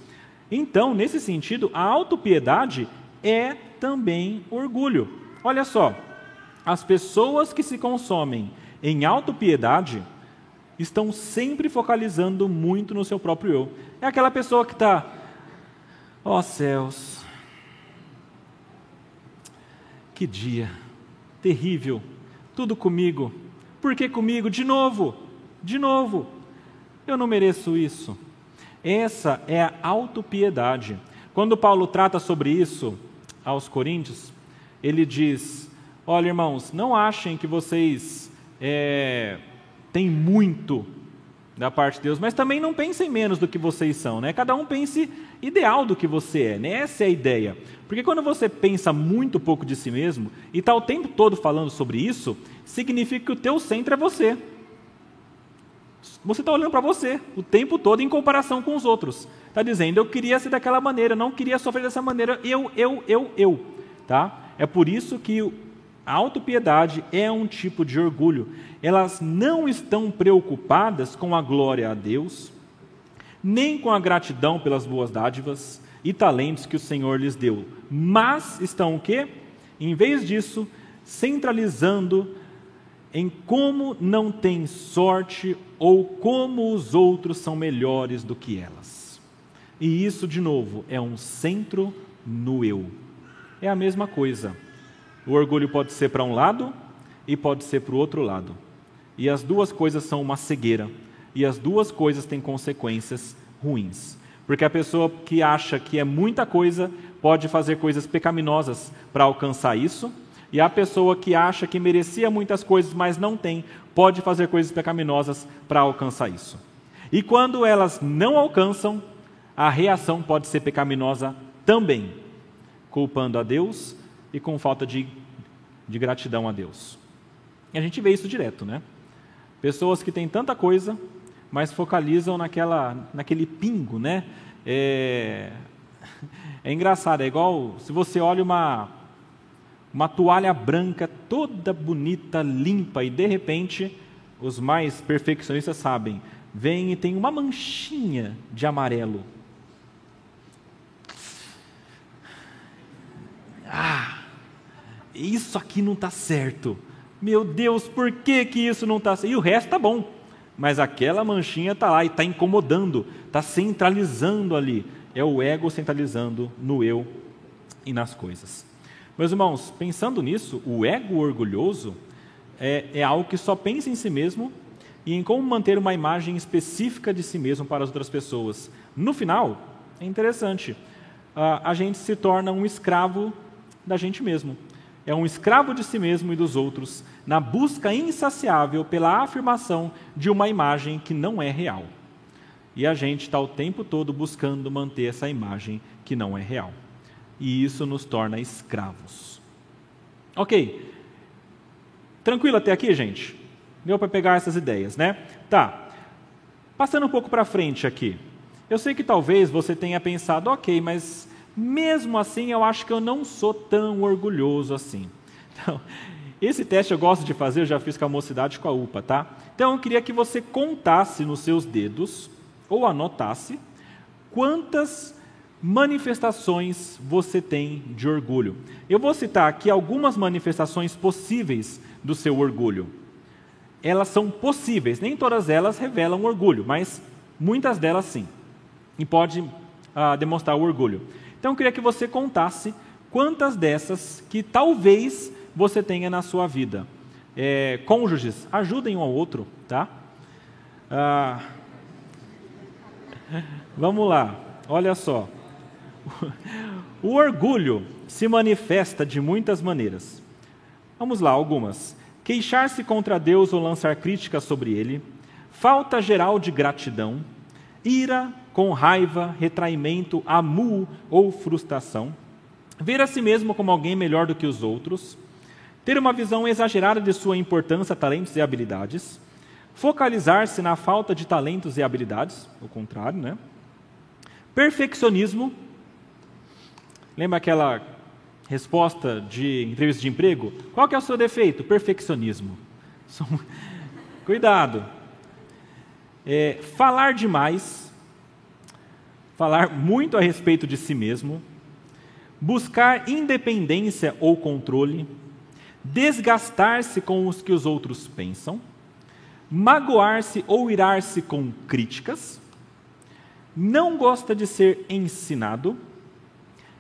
Então, nesse sentido, a autopiedade é também orgulho. Olha só, as pessoas que se consomem em autopiedade estão sempre focalizando muito no seu próprio eu. É aquela pessoa que está, ó oh, céus, que dia terrível, tudo comigo, por que comigo? De novo, de novo, eu não mereço isso. Essa é a autopiedade. Quando Paulo trata sobre isso aos Coríntios, ele diz: Olha, irmãos, não achem que vocês é, tem muito da parte de Deus, mas também não pensem menos do que vocês são, né? Cada um pense ideal do que você é, né? Essa é a ideia. Porque quando você pensa muito pouco de si mesmo e está o tempo todo falando sobre isso, significa que o teu centro é você. Você está olhando para você o tempo todo em comparação com os outros. Está dizendo, eu queria ser daquela maneira, não queria sofrer dessa maneira, eu, eu, eu, eu. Tá? É por isso que a autopiedade é um tipo de orgulho. Elas não estão preocupadas com a glória a Deus, nem com a gratidão pelas boas dádivas e talentos que o Senhor lhes deu, mas estão o quê? Em vez disso, centralizando em como não têm sorte ou como os outros são melhores do que elas. E isso, de novo, é um centro no eu. É a mesma coisa. O orgulho pode ser para um lado e pode ser para o outro lado. E as duas coisas são uma cegueira. E as duas coisas têm consequências ruins. Porque a pessoa que acha que é muita coisa pode fazer coisas pecaminosas para alcançar isso, e a pessoa que acha que merecia muitas coisas, mas não tem, pode fazer coisas pecaminosas para alcançar isso. E quando elas não alcançam, a reação pode ser pecaminosa também, culpando a Deus e com falta de, de gratidão a Deus. E a gente vê isso direto, né? Pessoas que têm tanta coisa, mas focalizam naquela, naquele pingo, né? É, é engraçado, é igual se você olha uma, uma toalha branca toda bonita, limpa, e de repente, os mais perfeccionistas sabem, vem e tem uma manchinha de amarelo. Isso aqui não está certo. Meu Deus, por que, que isso não está certo? E o resto está bom mas aquela manchinha está lá e está incomodando, está centralizando ali. É o ego centralizando no eu e nas coisas. Meus irmãos, pensando nisso, o ego orgulhoso é, é algo que só pensa em si mesmo e em como manter uma imagem específica de si mesmo para as outras pessoas. No final, é interessante, a, a gente se torna um escravo da gente mesmo. É um escravo de si mesmo e dos outros, na busca insaciável pela afirmação de uma imagem que não é real. E a gente está o tempo todo buscando manter essa imagem que não é real. E isso nos torna escravos. Ok. Tranquilo até aqui, gente? Deu para pegar essas ideias, né? Tá. Passando um pouco para frente aqui. Eu sei que talvez você tenha pensado, ok, mas mesmo assim eu acho que eu não sou tão orgulhoso assim. Então, esse teste eu gosto de fazer, eu já fiz com a mocidade com a UPA, tá? Então eu queria que você contasse nos seus dedos, ou anotasse, quantas manifestações você tem de orgulho. Eu vou citar aqui algumas manifestações possíveis do seu orgulho. Elas são possíveis, nem todas elas revelam orgulho, mas muitas delas sim. E pode ah, demonstrar o orgulho. Então eu queria que você contasse quantas dessas que talvez você tenha na sua vida. É, cônjuges, ajudem um ao outro, tá? Ah, vamos lá, olha só. O orgulho se manifesta de muitas maneiras. Vamos lá, algumas. Queixar-se contra Deus ou lançar críticas sobre ele, falta geral de gratidão, ira com raiva, retraimento, amu ou frustração, ver a si mesmo como alguém melhor do que os outros, ter uma visão exagerada de sua importância, talentos e habilidades, focalizar-se na falta de talentos e habilidades, o contrário, né? Perfeccionismo. Lembra aquela resposta de entrevista de emprego? Qual que é o seu defeito? Perfeccionismo. Cuidado. É, falar demais, falar muito a respeito de si mesmo, buscar independência ou controle, desgastar-se com os que os outros pensam, magoar-se ou irar-se com críticas, não gosta de ser ensinado,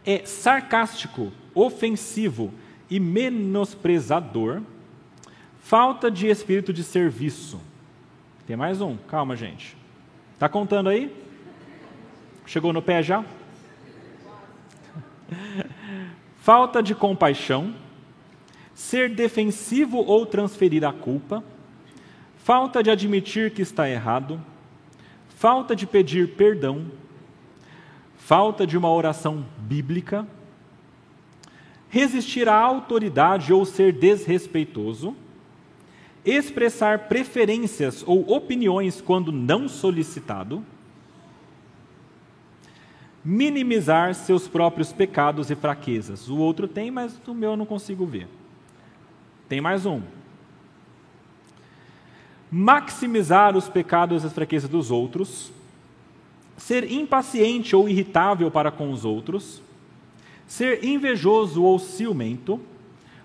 é sarcástico, ofensivo e menosprezador, falta de espírito de serviço. Tem mais um, calma, gente. Está contando aí? Chegou no pé já? falta de compaixão, ser defensivo ou transferir a culpa, falta de admitir que está errado, falta de pedir perdão, falta de uma oração bíblica, resistir à autoridade ou ser desrespeitoso, expressar preferências ou opiniões quando não solicitado, minimizar seus próprios pecados e fraquezas. O outro tem, mas o meu eu não consigo ver. Tem mais um. Maximizar os pecados e as fraquezas dos outros, ser impaciente ou irritável para com os outros, ser invejoso ou ciumento,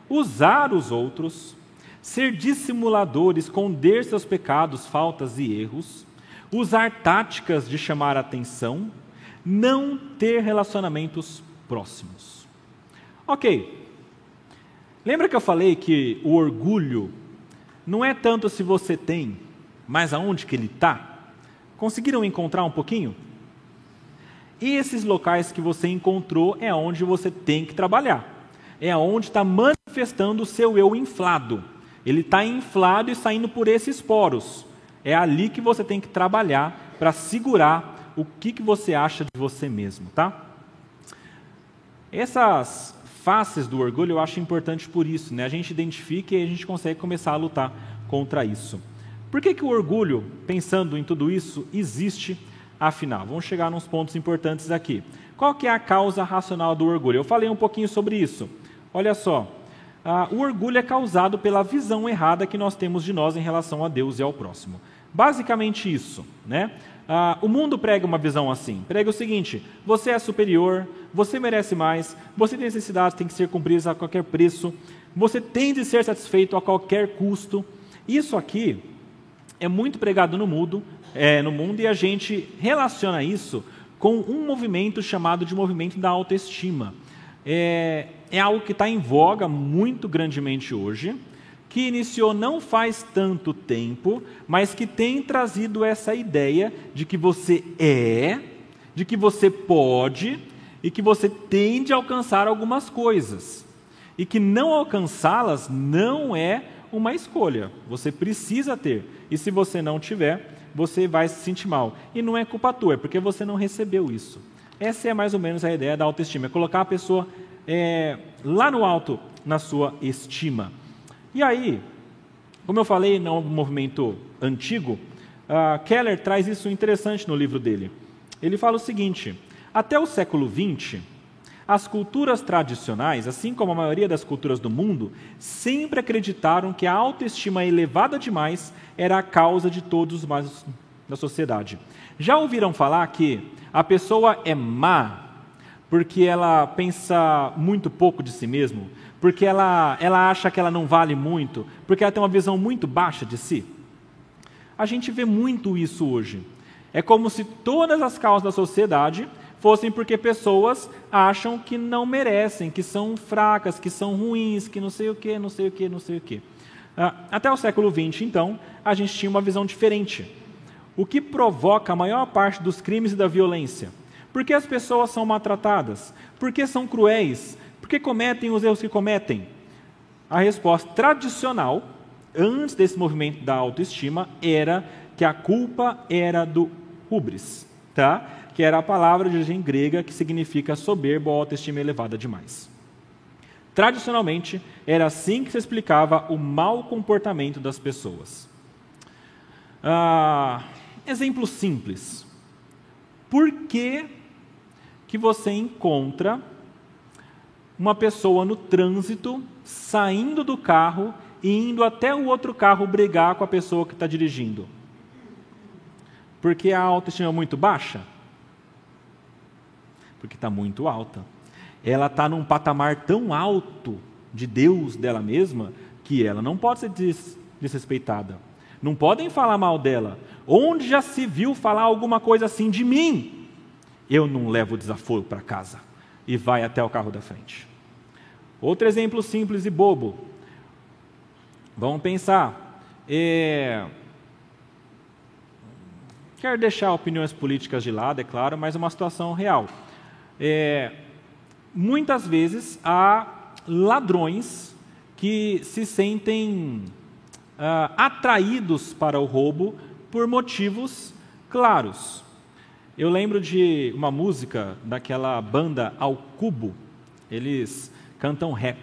usar os outros, ser dissimulador, esconder seus pecados, faltas e erros, usar táticas de chamar atenção, não ter relacionamentos próximos. Ok. Lembra que eu falei que o orgulho não é tanto se você tem, mas aonde que ele está? Conseguiram encontrar um pouquinho? E esses locais que você encontrou é onde você tem que trabalhar. É onde está manifestando o seu eu inflado. Ele está inflado e saindo por esses poros. É ali que você tem que trabalhar para segurar o que, que você acha de você mesmo, tá? Essas faces do orgulho eu acho importante por isso, né? A gente identifica e a gente consegue começar a lutar contra isso. Por que, que o orgulho, pensando em tudo isso, existe afinal? Vamos chegar nos pontos importantes aqui. Qual que é a causa racional do orgulho? Eu falei um pouquinho sobre isso. Olha só, ah, o orgulho é causado pela visão errada que nós temos de nós em relação a Deus e ao próximo. Basicamente isso, né? Ah, o mundo prega uma visão assim. Prega o seguinte: você é superior, você merece mais, você tem necessidades, tem que ser cumpridas a qualquer preço, você tem de ser satisfeito a qualquer custo. Isso aqui é muito pregado no mundo, é, no mundo e a gente relaciona isso com um movimento chamado de movimento da autoestima. É, é algo que está em voga muito grandemente hoje, que iniciou não faz tanto tempo, mas que tem trazido essa ideia de que você é, de que você pode e que você tem de alcançar algumas coisas. E que não alcançá-las não é uma escolha, você precisa ter. E se você não tiver, você vai se sentir mal. E não é culpa tua, é porque você não recebeu isso. Essa é mais ou menos a ideia da autoestima, é colocar a pessoa é, lá no alto na sua estima. E aí, como eu falei no movimento antigo, uh, Keller traz isso interessante no livro dele. Ele fala o seguinte: até o século XX, as culturas tradicionais, assim como a maioria das culturas do mundo, sempre acreditaram que a autoestima elevada demais era a causa de todos os males da sociedade. Já ouviram falar que a pessoa é má porque ela pensa muito pouco de si mesmo, porque ela, ela acha que ela não vale muito, porque ela tem uma visão muito baixa de si. A gente vê muito isso hoje. É como se todas as causas da sociedade fossem porque pessoas acham que não merecem, que são fracas, que são ruins, que não sei o que, não sei o que, não sei o que. Ah, até o século XX, então, a gente tinha uma visão diferente. O que provoca a maior parte dos crimes e da violência? Por que as pessoas são maltratadas? Por que são cruéis? Que cometem os erros que cometem? A resposta tradicional, antes desse movimento da autoestima, era que a culpa era do hubris, tá? que era a palavra de origem grega que significa soberbo ou autoestima elevada demais. Tradicionalmente, era assim que se explicava o mau comportamento das pessoas. Ah, exemplo simples. Por que que você encontra uma pessoa no trânsito saindo do carro e indo até o outro carro brigar com a pessoa que está dirigindo? Porque a autoestima é muito baixa? Porque está muito alta. Ela está num patamar tão alto de Deus dela mesma que ela não pode ser desrespeitada. Não podem falar mal dela. Onde já se viu falar alguma coisa assim de mim? eu não levo desaforo para casa. E vai até o carro da frente. Outro exemplo simples e bobo. Vamos pensar. É... Quero deixar opiniões políticas de lado, é claro, mas uma situação real. É... Muitas vezes há ladrões que se sentem uh, atraídos para o roubo por motivos claros. Eu lembro de uma música daquela banda Ao Cubo. Eles cantam rap.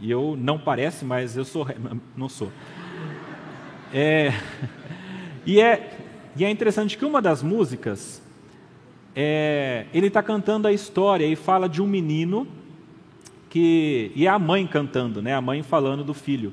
E eu não parece, mas eu sou não sou. É, e, é, e é interessante que uma das músicas, é, ele está cantando a história e fala de um menino que. E é a mãe cantando, né? a mãe falando do filho.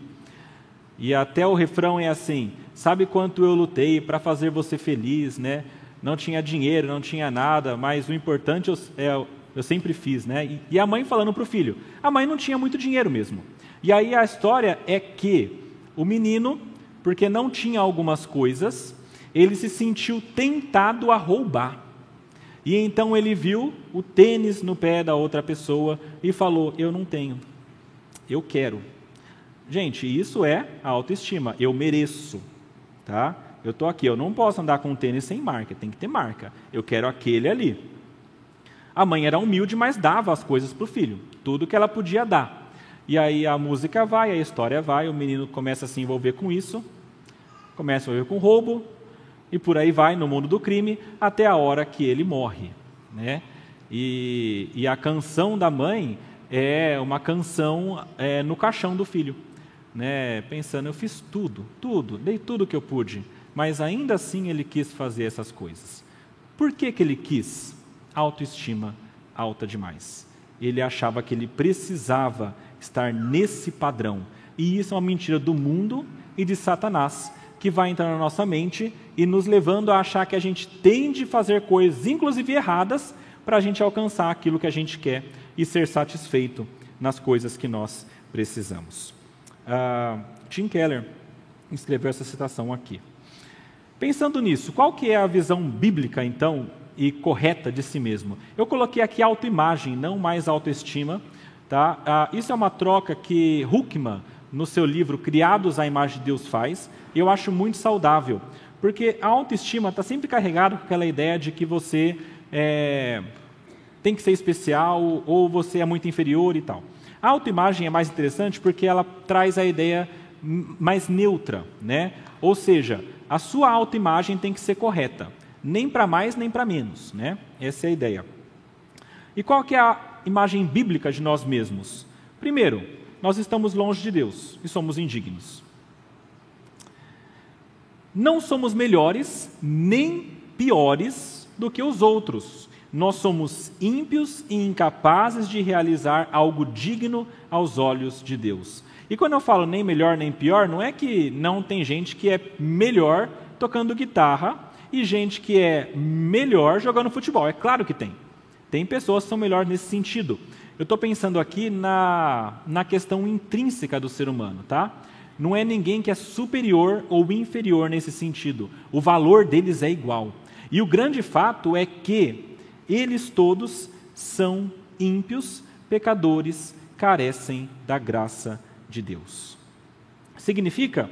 E até o refrão é assim: Sabe quanto eu lutei para fazer você feliz, né? Não tinha dinheiro, não tinha nada, mas o importante eu, é, eu sempre fiz, né? E, e a mãe falando para o filho. A mãe não tinha muito dinheiro mesmo. E aí a história é que o menino, porque não tinha algumas coisas, ele se sentiu tentado a roubar. E então ele viu o tênis no pé da outra pessoa e falou: Eu não tenho, eu quero. Gente, isso é a autoestima. Eu mereço, tá? Eu estou aqui, eu não posso andar com um tênis sem marca, tem que ter marca. Eu quero aquele ali. A mãe era humilde, mas dava as coisas para o filho, tudo que ela podia dar. E aí a música vai, a história vai, o menino começa a se envolver com isso, começa a envolver com roubo, e por aí vai no mundo do crime, até a hora que ele morre. Né? E, e a canção da mãe é uma canção é, no caixão do filho né, pensando, eu fiz tudo, tudo, dei tudo que eu pude, mas ainda assim ele quis fazer essas coisas. Por que, que ele quis? Autoestima alta demais. Ele achava que ele precisava estar nesse padrão. E isso é uma mentira do mundo e de Satanás, que vai entrar na nossa mente e nos levando a achar que a gente tem de fazer coisas, inclusive erradas, para a gente alcançar aquilo que a gente quer e ser satisfeito nas coisas que nós precisamos. Uh, Tim Keller escreveu essa citação aqui. Pensando nisso, qual que é a visão bíblica, então, e correta de si mesmo? Eu coloquei aqui autoimagem, não mais autoestima. Tá? Uh, isso é uma troca que Huckman, no seu livro Criados à Imagem de Deus, faz, e eu acho muito saudável, porque a autoestima está sempre carregada com aquela ideia de que você é, tem que ser especial ou você é muito inferior e tal. A autoimagem é mais interessante porque ela traz a ideia mais neutra, né? Ou seja, a sua autoimagem tem que ser correta, nem para mais nem para menos, né? Essa é a ideia. E qual que é a imagem bíblica de nós mesmos? Primeiro, nós estamos longe de Deus e somos indignos. Não somos melhores nem piores do que os outros nós somos ímpios e incapazes de realizar algo digno aos olhos de Deus. E quando eu falo nem melhor nem pior, não é que não tem gente que é melhor tocando guitarra e gente que é melhor jogando futebol. É claro que tem. Tem pessoas que são melhores nesse sentido. Eu estou pensando aqui na, na questão intrínseca do ser humano, tá? Não é ninguém que é superior ou inferior nesse sentido. O valor deles é igual. E o grande fato é que eles todos são ímpios, pecadores, carecem da graça de Deus. Significa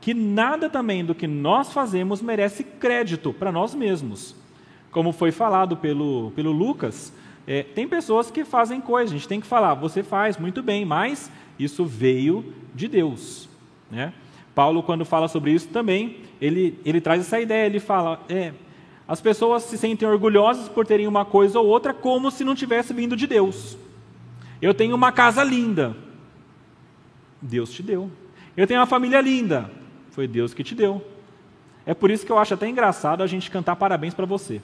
que nada também do que nós fazemos merece crédito para nós mesmos. Como foi falado pelo, pelo Lucas, é, tem pessoas que fazem coisas, a gente tem que falar, você faz muito bem, mas isso veio de Deus. Né? Paulo, quando fala sobre isso também, ele, ele traz essa ideia, ele fala, é, as pessoas se sentem orgulhosas por terem uma coisa ou outra como se não tivesse vindo de Deus. Eu tenho uma casa linda. Deus te deu. Eu tenho uma família linda. Foi Deus que te deu. É por isso que eu acho até engraçado a gente cantar parabéns para você.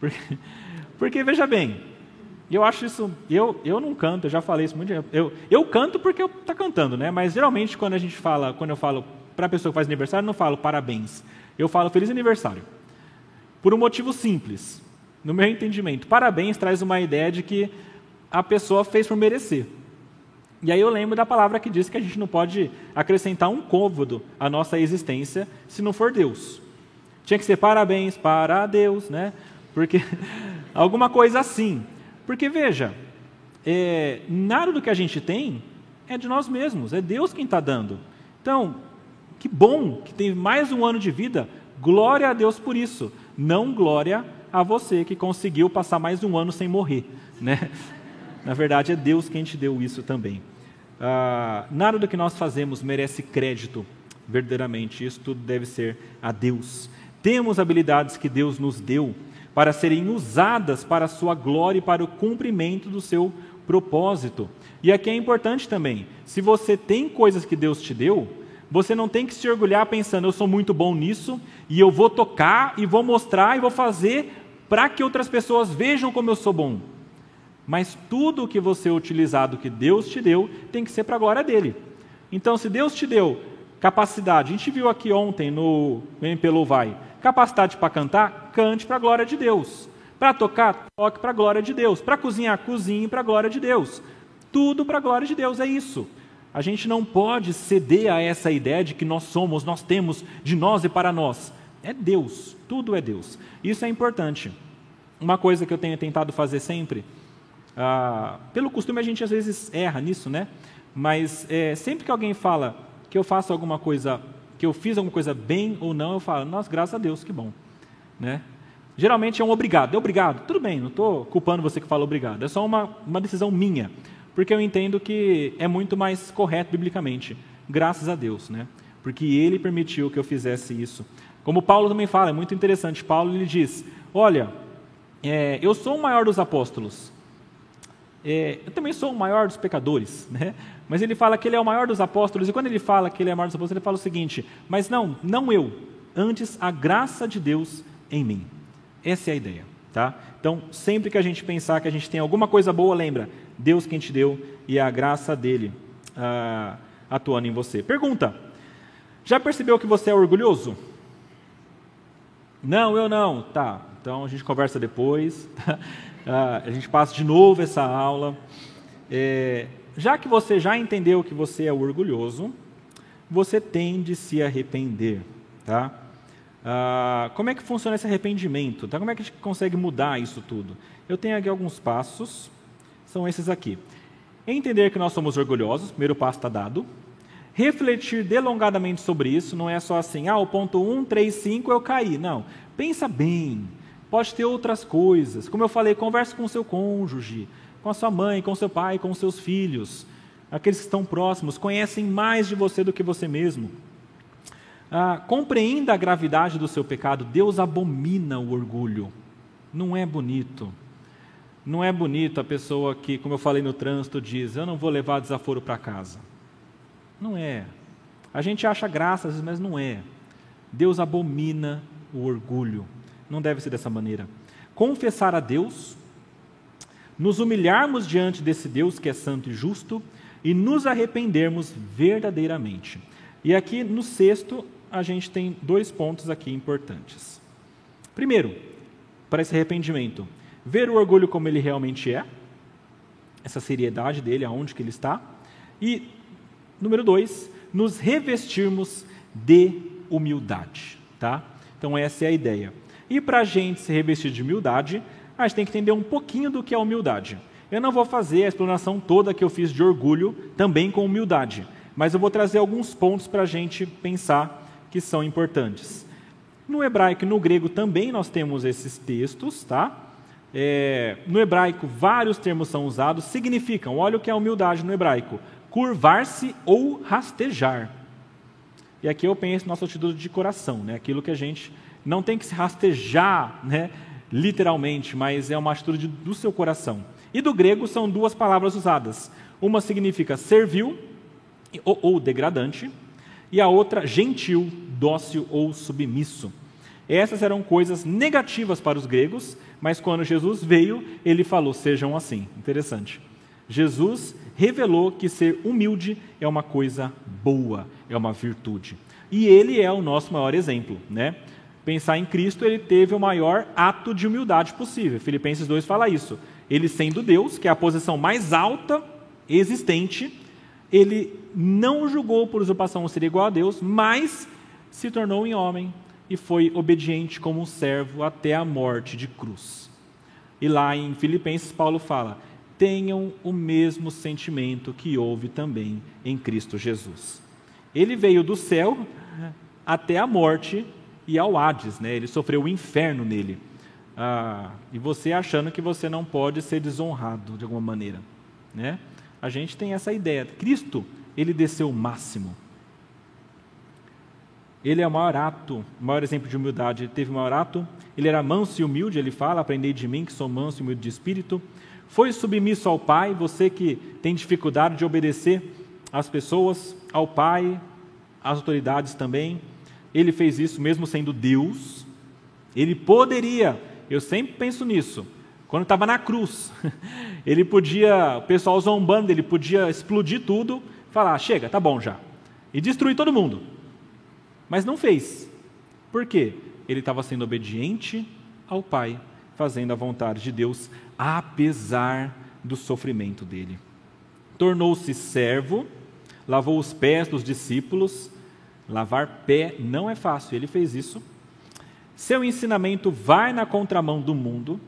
Porque, porque, veja bem, eu acho isso. Eu, eu não canto, eu já falei isso muito. Eu, eu canto porque eu tá cantando, né? Mas geralmente quando a gente fala, quando eu falo para a pessoa que faz aniversário, eu não falo parabéns. Eu falo feliz aniversário. Por um motivo simples. No meu entendimento, parabéns traz uma ideia de que a pessoa fez por merecer. E aí eu lembro da palavra que diz que a gente não pode acrescentar um côvado à nossa existência se não for Deus. Tinha que ser parabéns para Deus, né? Porque alguma coisa assim. Porque veja, é, nada do que a gente tem é de nós mesmos, é Deus quem está dando. Então, que bom que tem mais um ano de vida, glória a Deus por isso não glória a você que conseguiu passar mais um ano sem morrer. Né? Na verdade, é Deus quem te deu isso também. Ah, nada do que nós fazemos merece crédito, verdadeiramente. Isso tudo deve ser a Deus. Temos habilidades que Deus nos deu para serem usadas para a sua glória e para o cumprimento do seu propósito. E aqui é importante também: se você tem coisas que Deus te deu, Você não tem que se orgulhar pensando, eu sou muito bom nisso, e eu vou tocar, e vou mostrar, e vou fazer para que outras pessoas vejam como eu sou bom. Mas tudo que você utilizar do que Deus te deu tem que ser para a glória dele. Então, se Deus te deu capacidade, a gente viu aqui ontem no MP Vai, capacidade para cantar, cante para a glória de Deus. Para tocar, toque para a glória de Deus. Para cozinhar, cozinhe para a glória de Deus. Tudo para a glória de Deus, é isso. A gente não pode ceder a essa ideia de que nós somos, nós temos, de nós e para nós. É Deus, tudo é Deus. Isso é importante. Uma coisa que eu tenho tentado fazer sempre, ah, pelo costume a gente às vezes erra nisso, né? Mas é, sempre que alguém fala que eu faço alguma coisa, que eu fiz alguma coisa bem ou não, eu falo, nossa, graças a Deus, que bom. Né? Geralmente é um obrigado. É obrigado? Tudo bem, não estou culpando você que fala obrigado. É só uma, uma decisão minha porque eu entendo que é muito mais correto biblicamente, graças a Deus, né? Porque Ele permitiu que eu fizesse isso. Como Paulo também fala, é muito interessante. Paulo ele diz: Olha, é, eu sou o maior dos apóstolos. É, eu também sou o maior dos pecadores, né? Mas ele fala que ele é o maior dos apóstolos, e quando ele fala que ele é o maior dos apóstolos, ele fala o seguinte: Mas não, não eu, antes a graça de Deus em mim. Essa é a ideia, tá? Então, sempre que a gente pensar que a gente tem alguma coisa boa, lembra, Deus quem te deu e é a graça dele ah, atuando em você. Pergunta: já percebeu que você é orgulhoso? Não, eu não. Tá, então a gente conversa depois. ah, a gente passa de novo essa aula. É, já que você já entendeu que você é orgulhoso, você tem de se arrepender, tá? Ah, como é que funciona esse arrependimento? Tá? Como é que a gente consegue mudar isso tudo? Eu tenho aqui alguns passos são esses aqui. Entender que nós somos orgulhosos, primeiro passo está dado. Refletir delongadamente sobre isso, não é só assim, ah, o ponto 1, 3, 5 eu caí. Não, pensa bem, pode ter outras coisas. Como eu falei, converse com o seu cônjuge, com a sua mãe, com o seu pai, com os seus filhos. Aqueles que estão próximos, conhecem mais de você do que você mesmo. Ah, compreenda a gravidade do seu pecado. Deus abomina o orgulho. Não é bonito. Não é bonito a pessoa que, como eu falei no trânsito, diz: Eu não vou levar desaforo para casa. Não é. A gente acha graças, mas não é. Deus abomina o orgulho. Não deve ser dessa maneira. Confessar a Deus, nos humilharmos diante desse Deus que é santo e justo e nos arrependermos verdadeiramente. E aqui no sexto, a gente tem dois pontos aqui importantes. Primeiro, para esse arrependimento, ver o orgulho como ele realmente é, essa seriedade dele, aonde que ele está. E, número dois, nos revestirmos de humildade. Tá? Então, essa é a ideia. E para a gente se revestir de humildade, a gente tem que entender um pouquinho do que é humildade. Eu não vou fazer a explanação toda que eu fiz de orgulho também com humildade, mas eu vou trazer alguns pontos para a gente pensar que são importantes. No hebraico e no grego também nós temos esses textos, tá? é, no hebraico vários termos são usados, significam, olha o que é humildade no hebraico, curvar-se ou rastejar. E aqui eu penso nossa atitude de coração, né? aquilo que a gente não tem que se rastejar, né? literalmente, mas é uma atitude do seu coração. E do grego são duas palavras usadas. Uma significa servil ou, ou degradante, e a outra gentil, dócil ou submisso. Essas eram coisas negativas para os gregos, mas quando Jesus veio, ele falou: sejam assim. Interessante. Jesus revelou que ser humilde é uma coisa boa, é uma virtude. E ele é o nosso maior exemplo, né? Pensar em Cristo, ele teve o maior ato de humildade possível. Filipenses 2 fala isso. Ele sendo Deus, que é a posição mais alta existente, ele não julgou por usurpação ser igual a Deus, mas se tornou em homem, e foi obediente como um servo até a morte de cruz. E lá em Filipenses, Paulo fala: tenham o mesmo sentimento que houve também em Cristo Jesus. Ele veio do céu até a morte e ao Hades, né? ele sofreu o inferno nele. Ah, e você achando que você não pode ser desonrado de alguma maneira. Né? A gente tem essa ideia. Cristo, ele desceu o máximo. Ele é o maior ato, o maior exemplo de humildade. Ele teve o maior ato. Ele era manso e humilde, ele fala: Aprendei de mim, que sou manso e humilde de espírito. Foi submisso ao Pai, você que tem dificuldade de obedecer às pessoas, ao Pai, as autoridades também. Ele fez isso mesmo sendo Deus. Ele poderia, eu sempre penso nisso, quando estava na cruz, ele podia, o pessoal zombando, ele podia explodir tudo, falar: chega, tá bom já, e destruir todo mundo. Mas não fez. Por quê? Ele estava sendo obediente ao Pai, fazendo a vontade de Deus, apesar do sofrimento dele. Tornou-se servo, lavou os pés dos discípulos. Lavar pé não é fácil, ele fez isso. Seu ensinamento vai na contramão do mundo.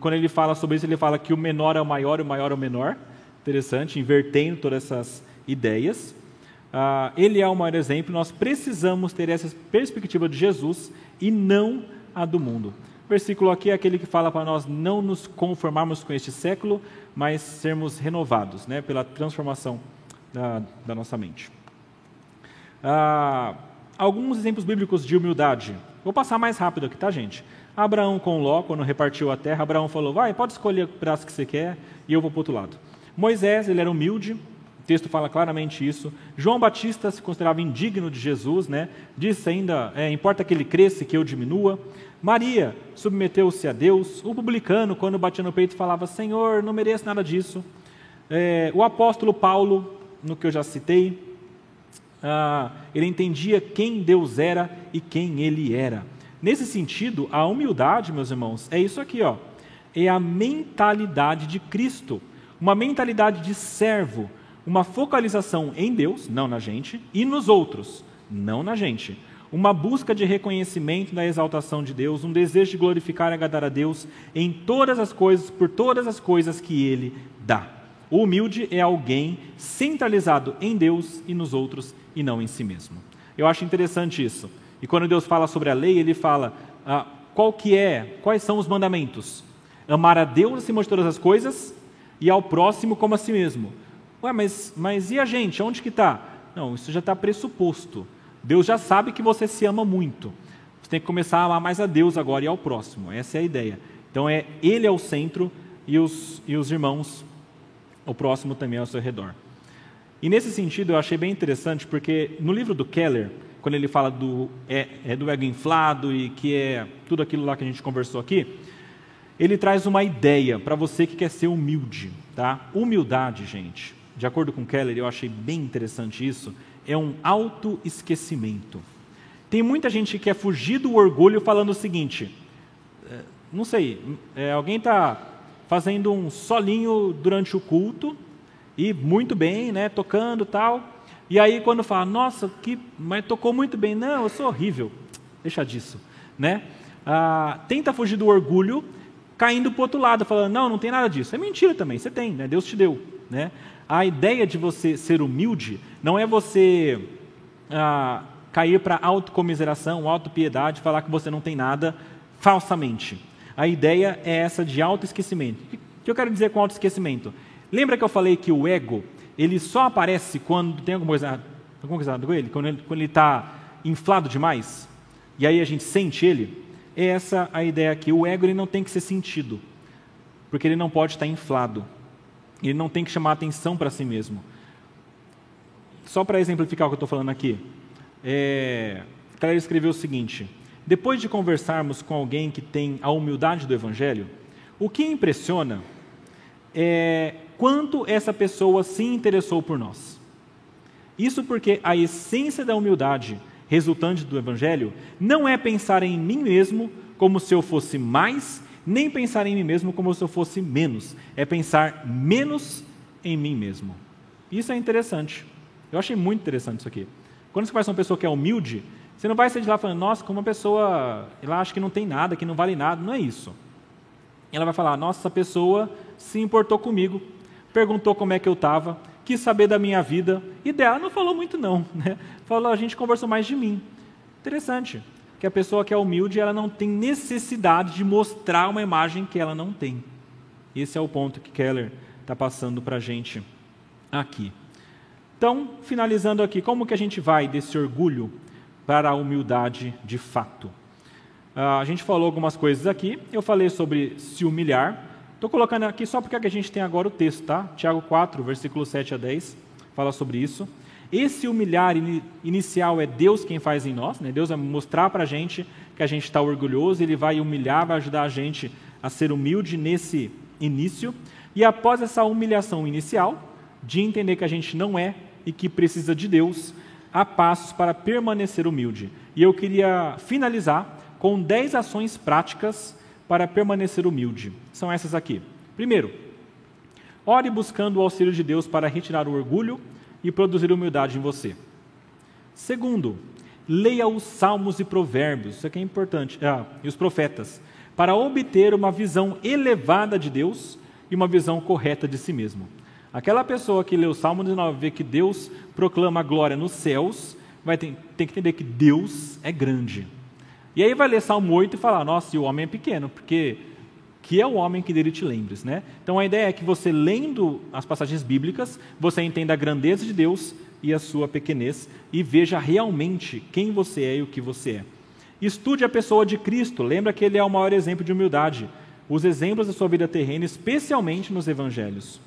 Quando ele fala sobre isso, ele fala que o menor é o maior e o maior é o menor. Interessante, invertendo todas essas ideias. Uh, ele é o maior exemplo. Nós precisamos ter essa perspectiva de Jesus e não a do mundo. O versículo aqui é aquele que fala para nós não nos conformarmos com este século, mas sermos renovados né, pela transformação da, da nossa mente. Ah, alguns exemplos bíblicos de humildade. Vou passar mais rápido aqui, tá, gente? Abraão com Ló, quando repartiu a terra, Abraão falou: Vai, pode escolher o braço que você quer e eu vou para outro lado. Moisés, ele era humilde, o texto fala claramente isso. João Batista se considerava indigno de Jesus, né? Disse ainda: é, Importa que ele cresça que eu diminua. Maria submeteu-se a Deus. O publicano, quando batia no peito, falava: Senhor, não mereço nada disso. É, o apóstolo Paulo, no que eu já citei, ah, ele entendia quem Deus era e quem ele era. Nesse sentido, a humildade, meus irmãos, é isso aqui, ó. É a mentalidade de Cristo, uma mentalidade de servo, uma focalização em Deus, não na gente, e nos outros, não na gente uma busca de reconhecimento da exaltação de Deus, um desejo de glorificar e agradar a Deus em todas as coisas, por todas as coisas que Ele dá. O humilde é alguém centralizado em Deus e nos outros e não em si mesmo. Eu acho interessante isso. E quando Deus fala sobre a lei, Ele fala ah, qual que é, quais são os mandamentos? Amar a Deus acima de todas as coisas e ao próximo como a si mesmo. Ué, mas, mas e a gente? Onde que está? Não, isso já está pressuposto. Deus já sabe que você se ama muito. Você tem que começar a amar mais a Deus agora e ao próximo. Essa é a ideia. Então é Ele é o centro e os, e os irmãos, o próximo também ao seu redor. E nesse sentido eu achei bem interessante porque no livro do Keller, quando ele fala do, é, é do ego inflado e que é tudo aquilo lá que a gente conversou aqui, ele traz uma ideia para você que quer ser humilde. Tá? Humildade, gente, de acordo com Keller, eu achei bem interessante isso, é um autoesquecimento. Tem muita gente que quer fugir do orgulho falando o seguinte: é, não sei, é, alguém está fazendo um solinho durante o culto e muito bem, né, tocando tal. E aí quando fala, nossa, que, mas tocou muito bem, não, eu sou horrível. Deixa disso, né? Ah, tenta fugir do orgulho, caindo para o outro lado, falando, não, não tem nada disso. É mentira também, você tem, né? Deus te deu, né? A ideia de você ser humilde não é você ah, cair para autocomiseração, autopiedade, falar que você não tem nada falsamente. A ideia é essa de autoesquecimento. O que eu quero dizer com autoesquecimento? Lembra que eu falei que o ego ele só aparece quando tem alguma coisa, alguma coisa com ele? Quando ele está inflado demais? E aí a gente sente ele? É essa a ideia aqui. O ego ele não tem que ser sentido, porque ele não pode estar inflado. Ele não tem que chamar atenção para si mesmo. Só para exemplificar o que eu estou falando aqui, é, Claire escreveu o seguinte: depois de conversarmos com alguém que tem a humildade do Evangelho, o que impressiona é quanto essa pessoa se interessou por nós. Isso porque a essência da humildade resultante do Evangelho não é pensar em mim mesmo como se eu fosse mais nem pensar em mim mesmo como se eu fosse menos, é pensar menos em mim mesmo. Isso é interessante. Eu achei muito interessante isso aqui. Quando você faz uma pessoa que é humilde, você não vai sair de lá falando, nossa, como uma pessoa, ela acha que não tem nada, que não vale nada. Não é isso. Ela vai falar, nossa, essa pessoa se importou comigo, perguntou como é que eu estava, quis saber da minha vida, e dela não falou muito não, né? Falou, a gente conversou mais de mim. Interessante que a pessoa que é humilde ela não tem necessidade de mostrar uma imagem que ela não tem. Esse é o ponto que Keller está passando para a gente aqui. Então, finalizando aqui, como que a gente vai desse orgulho para a humildade de fato? Uh, a gente falou algumas coisas aqui, eu falei sobre se humilhar. Estou colocando aqui só porque a gente tem agora o texto, tá? Tiago 4, versículo 7 a 10, fala sobre isso. Esse humilhar in, inicial é Deus quem faz em nós, né? Deus vai mostrar para a gente que a gente está orgulhoso, Ele vai humilhar, vai ajudar a gente a ser humilde nesse início. E após essa humilhação inicial, de entender que a gente não é e que precisa de Deus, há passos para permanecer humilde. E eu queria finalizar com 10 ações práticas para permanecer humilde. São essas aqui. Primeiro, ore buscando o auxílio de Deus para retirar o orgulho e produzir humildade em você. Segundo, leia os salmos e provérbios, isso aqui é importante, ah, e os profetas, para obter uma visão elevada de Deus e uma visão correta de si mesmo. Aquela pessoa que lê o Salmo 19 vê que Deus proclama a glória nos céus, vai ter, tem que entender que Deus é grande. E aí vai ler Salmo 8 e falar, nossa, e o homem é pequeno, porque que é o homem que dele te lembres, né? Então a ideia é que você lendo as passagens bíblicas, você entenda a grandeza de Deus e a sua pequenez e veja realmente quem você é e o que você é. Estude a pessoa de Cristo, lembra que ele é o maior exemplo de humildade. Os exemplos da sua vida terrena, especialmente nos evangelhos.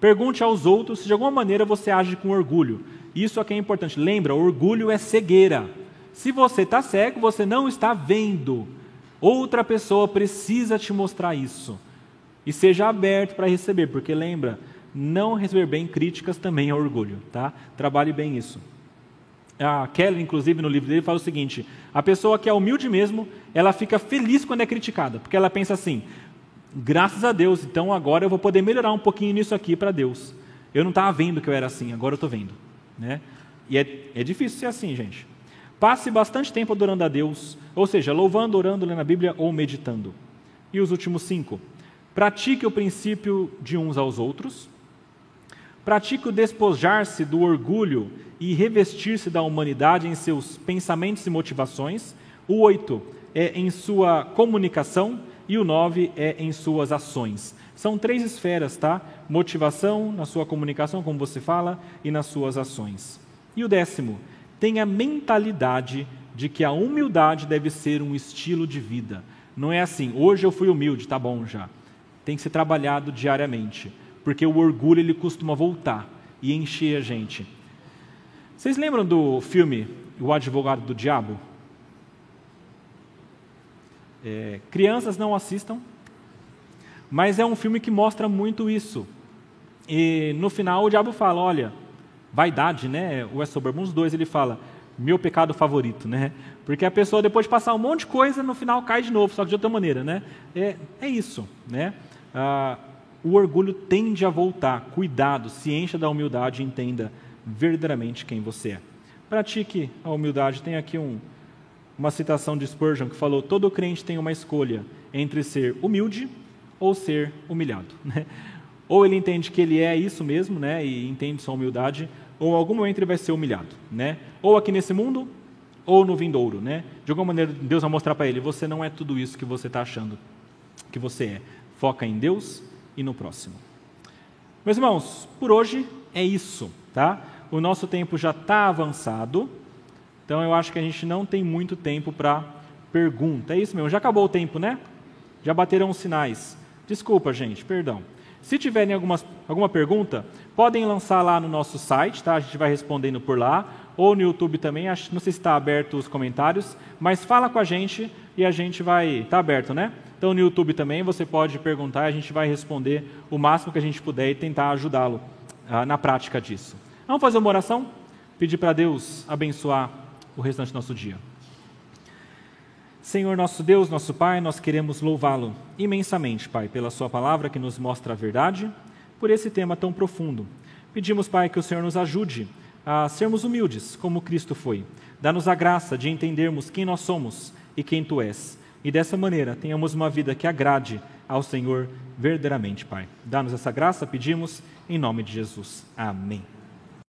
Pergunte aos outros se de alguma maneira você age com orgulho. Isso aqui é importante. Lembra, orgulho é cegueira. Se você está cego, você não está vendo. Outra pessoa precisa te mostrar isso. E seja aberto para receber, porque lembra, não receber bem críticas também é orgulho, tá? Trabalhe bem isso. A Keller, inclusive, no livro dele, fala o seguinte: a pessoa que é humilde mesmo, ela fica feliz quando é criticada, porque ela pensa assim: graças a Deus, então agora eu vou poder melhorar um pouquinho nisso aqui para Deus. Eu não estava vendo que eu era assim, agora eu estou vendo. Né? E é, é difícil ser assim, gente. Passe bastante tempo adorando a Deus, ou seja, louvando, orando, lendo a Bíblia ou meditando. E os últimos cinco. Pratique o princípio de uns aos outros. Pratique o despojar-se do orgulho e revestir-se da humanidade em seus pensamentos e motivações. O oito é em sua comunicação e o nove é em suas ações. São três esferas, tá? Motivação, na sua comunicação, como você fala, e nas suas ações. E o décimo tem a mentalidade de que a humildade deve ser um estilo de vida. Não é assim, hoje eu fui humilde, tá bom já. Tem que ser trabalhado diariamente, porque o orgulho ele costuma voltar e encher a gente. Vocês lembram do filme O Advogado do Diabo? É, crianças não assistam, mas é um filme que mostra muito isso. E no final o diabo fala: olha, vaidade, né? O soberbo, uns dois, ele fala, meu pecado favorito, né? Porque a pessoa, depois de passar um monte de coisa, no final cai de novo, só que de outra maneira, né? É, é isso, né? Ah, o orgulho tende a voltar. Cuidado, se encha da humildade e entenda verdadeiramente quem você é. Pratique a humildade. Tem aqui um, uma citação de Spurgeon que falou: todo crente tem uma escolha entre ser humilde ou ser humilhado. Né? Ou ele entende que ele é isso mesmo, né, e entende sua humildade, ou em algum momento ele vai ser humilhado, né? Ou aqui nesse mundo, ou no vindouro, né? De alguma maneira Deus vai mostrar para ele: você não é tudo isso que você está achando que você é. Foca em Deus e no próximo. Meus irmãos, por hoje é isso, tá? O nosso tempo já está avançado, então eu acho que a gente não tem muito tempo para pergunta. É isso mesmo, já acabou o tempo, né? Já bateram os sinais. Desculpa, gente, perdão. Se tiverem algumas, alguma pergunta, podem lançar lá no nosso site, tá? A gente vai respondendo por lá, ou no YouTube também, acho, não sei se está aberto os comentários, mas fala com a gente e a gente vai. Está aberto, né? Então no YouTube também você pode perguntar, a gente vai responder o máximo que a gente puder e tentar ajudá-lo ah, na prática disso. Vamos fazer uma oração? Pedir para Deus abençoar o restante do nosso dia. Senhor nosso Deus, nosso Pai, nós queremos louvá-lo imensamente, Pai, pela Sua palavra que nos mostra a verdade, por esse tema tão profundo. Pedimos, Pai, que o Senhor nos ajude a sermos humildes, como Cristo foi. Dá-nos a graça de entendermos quem nós somos e quem Tu és. E dessa maneira tenhamos uma vida que agrade ao Senhor verdadeiramente, Pai. Dá-nos essa graça, pedimos, em nome de Jesus. Amém.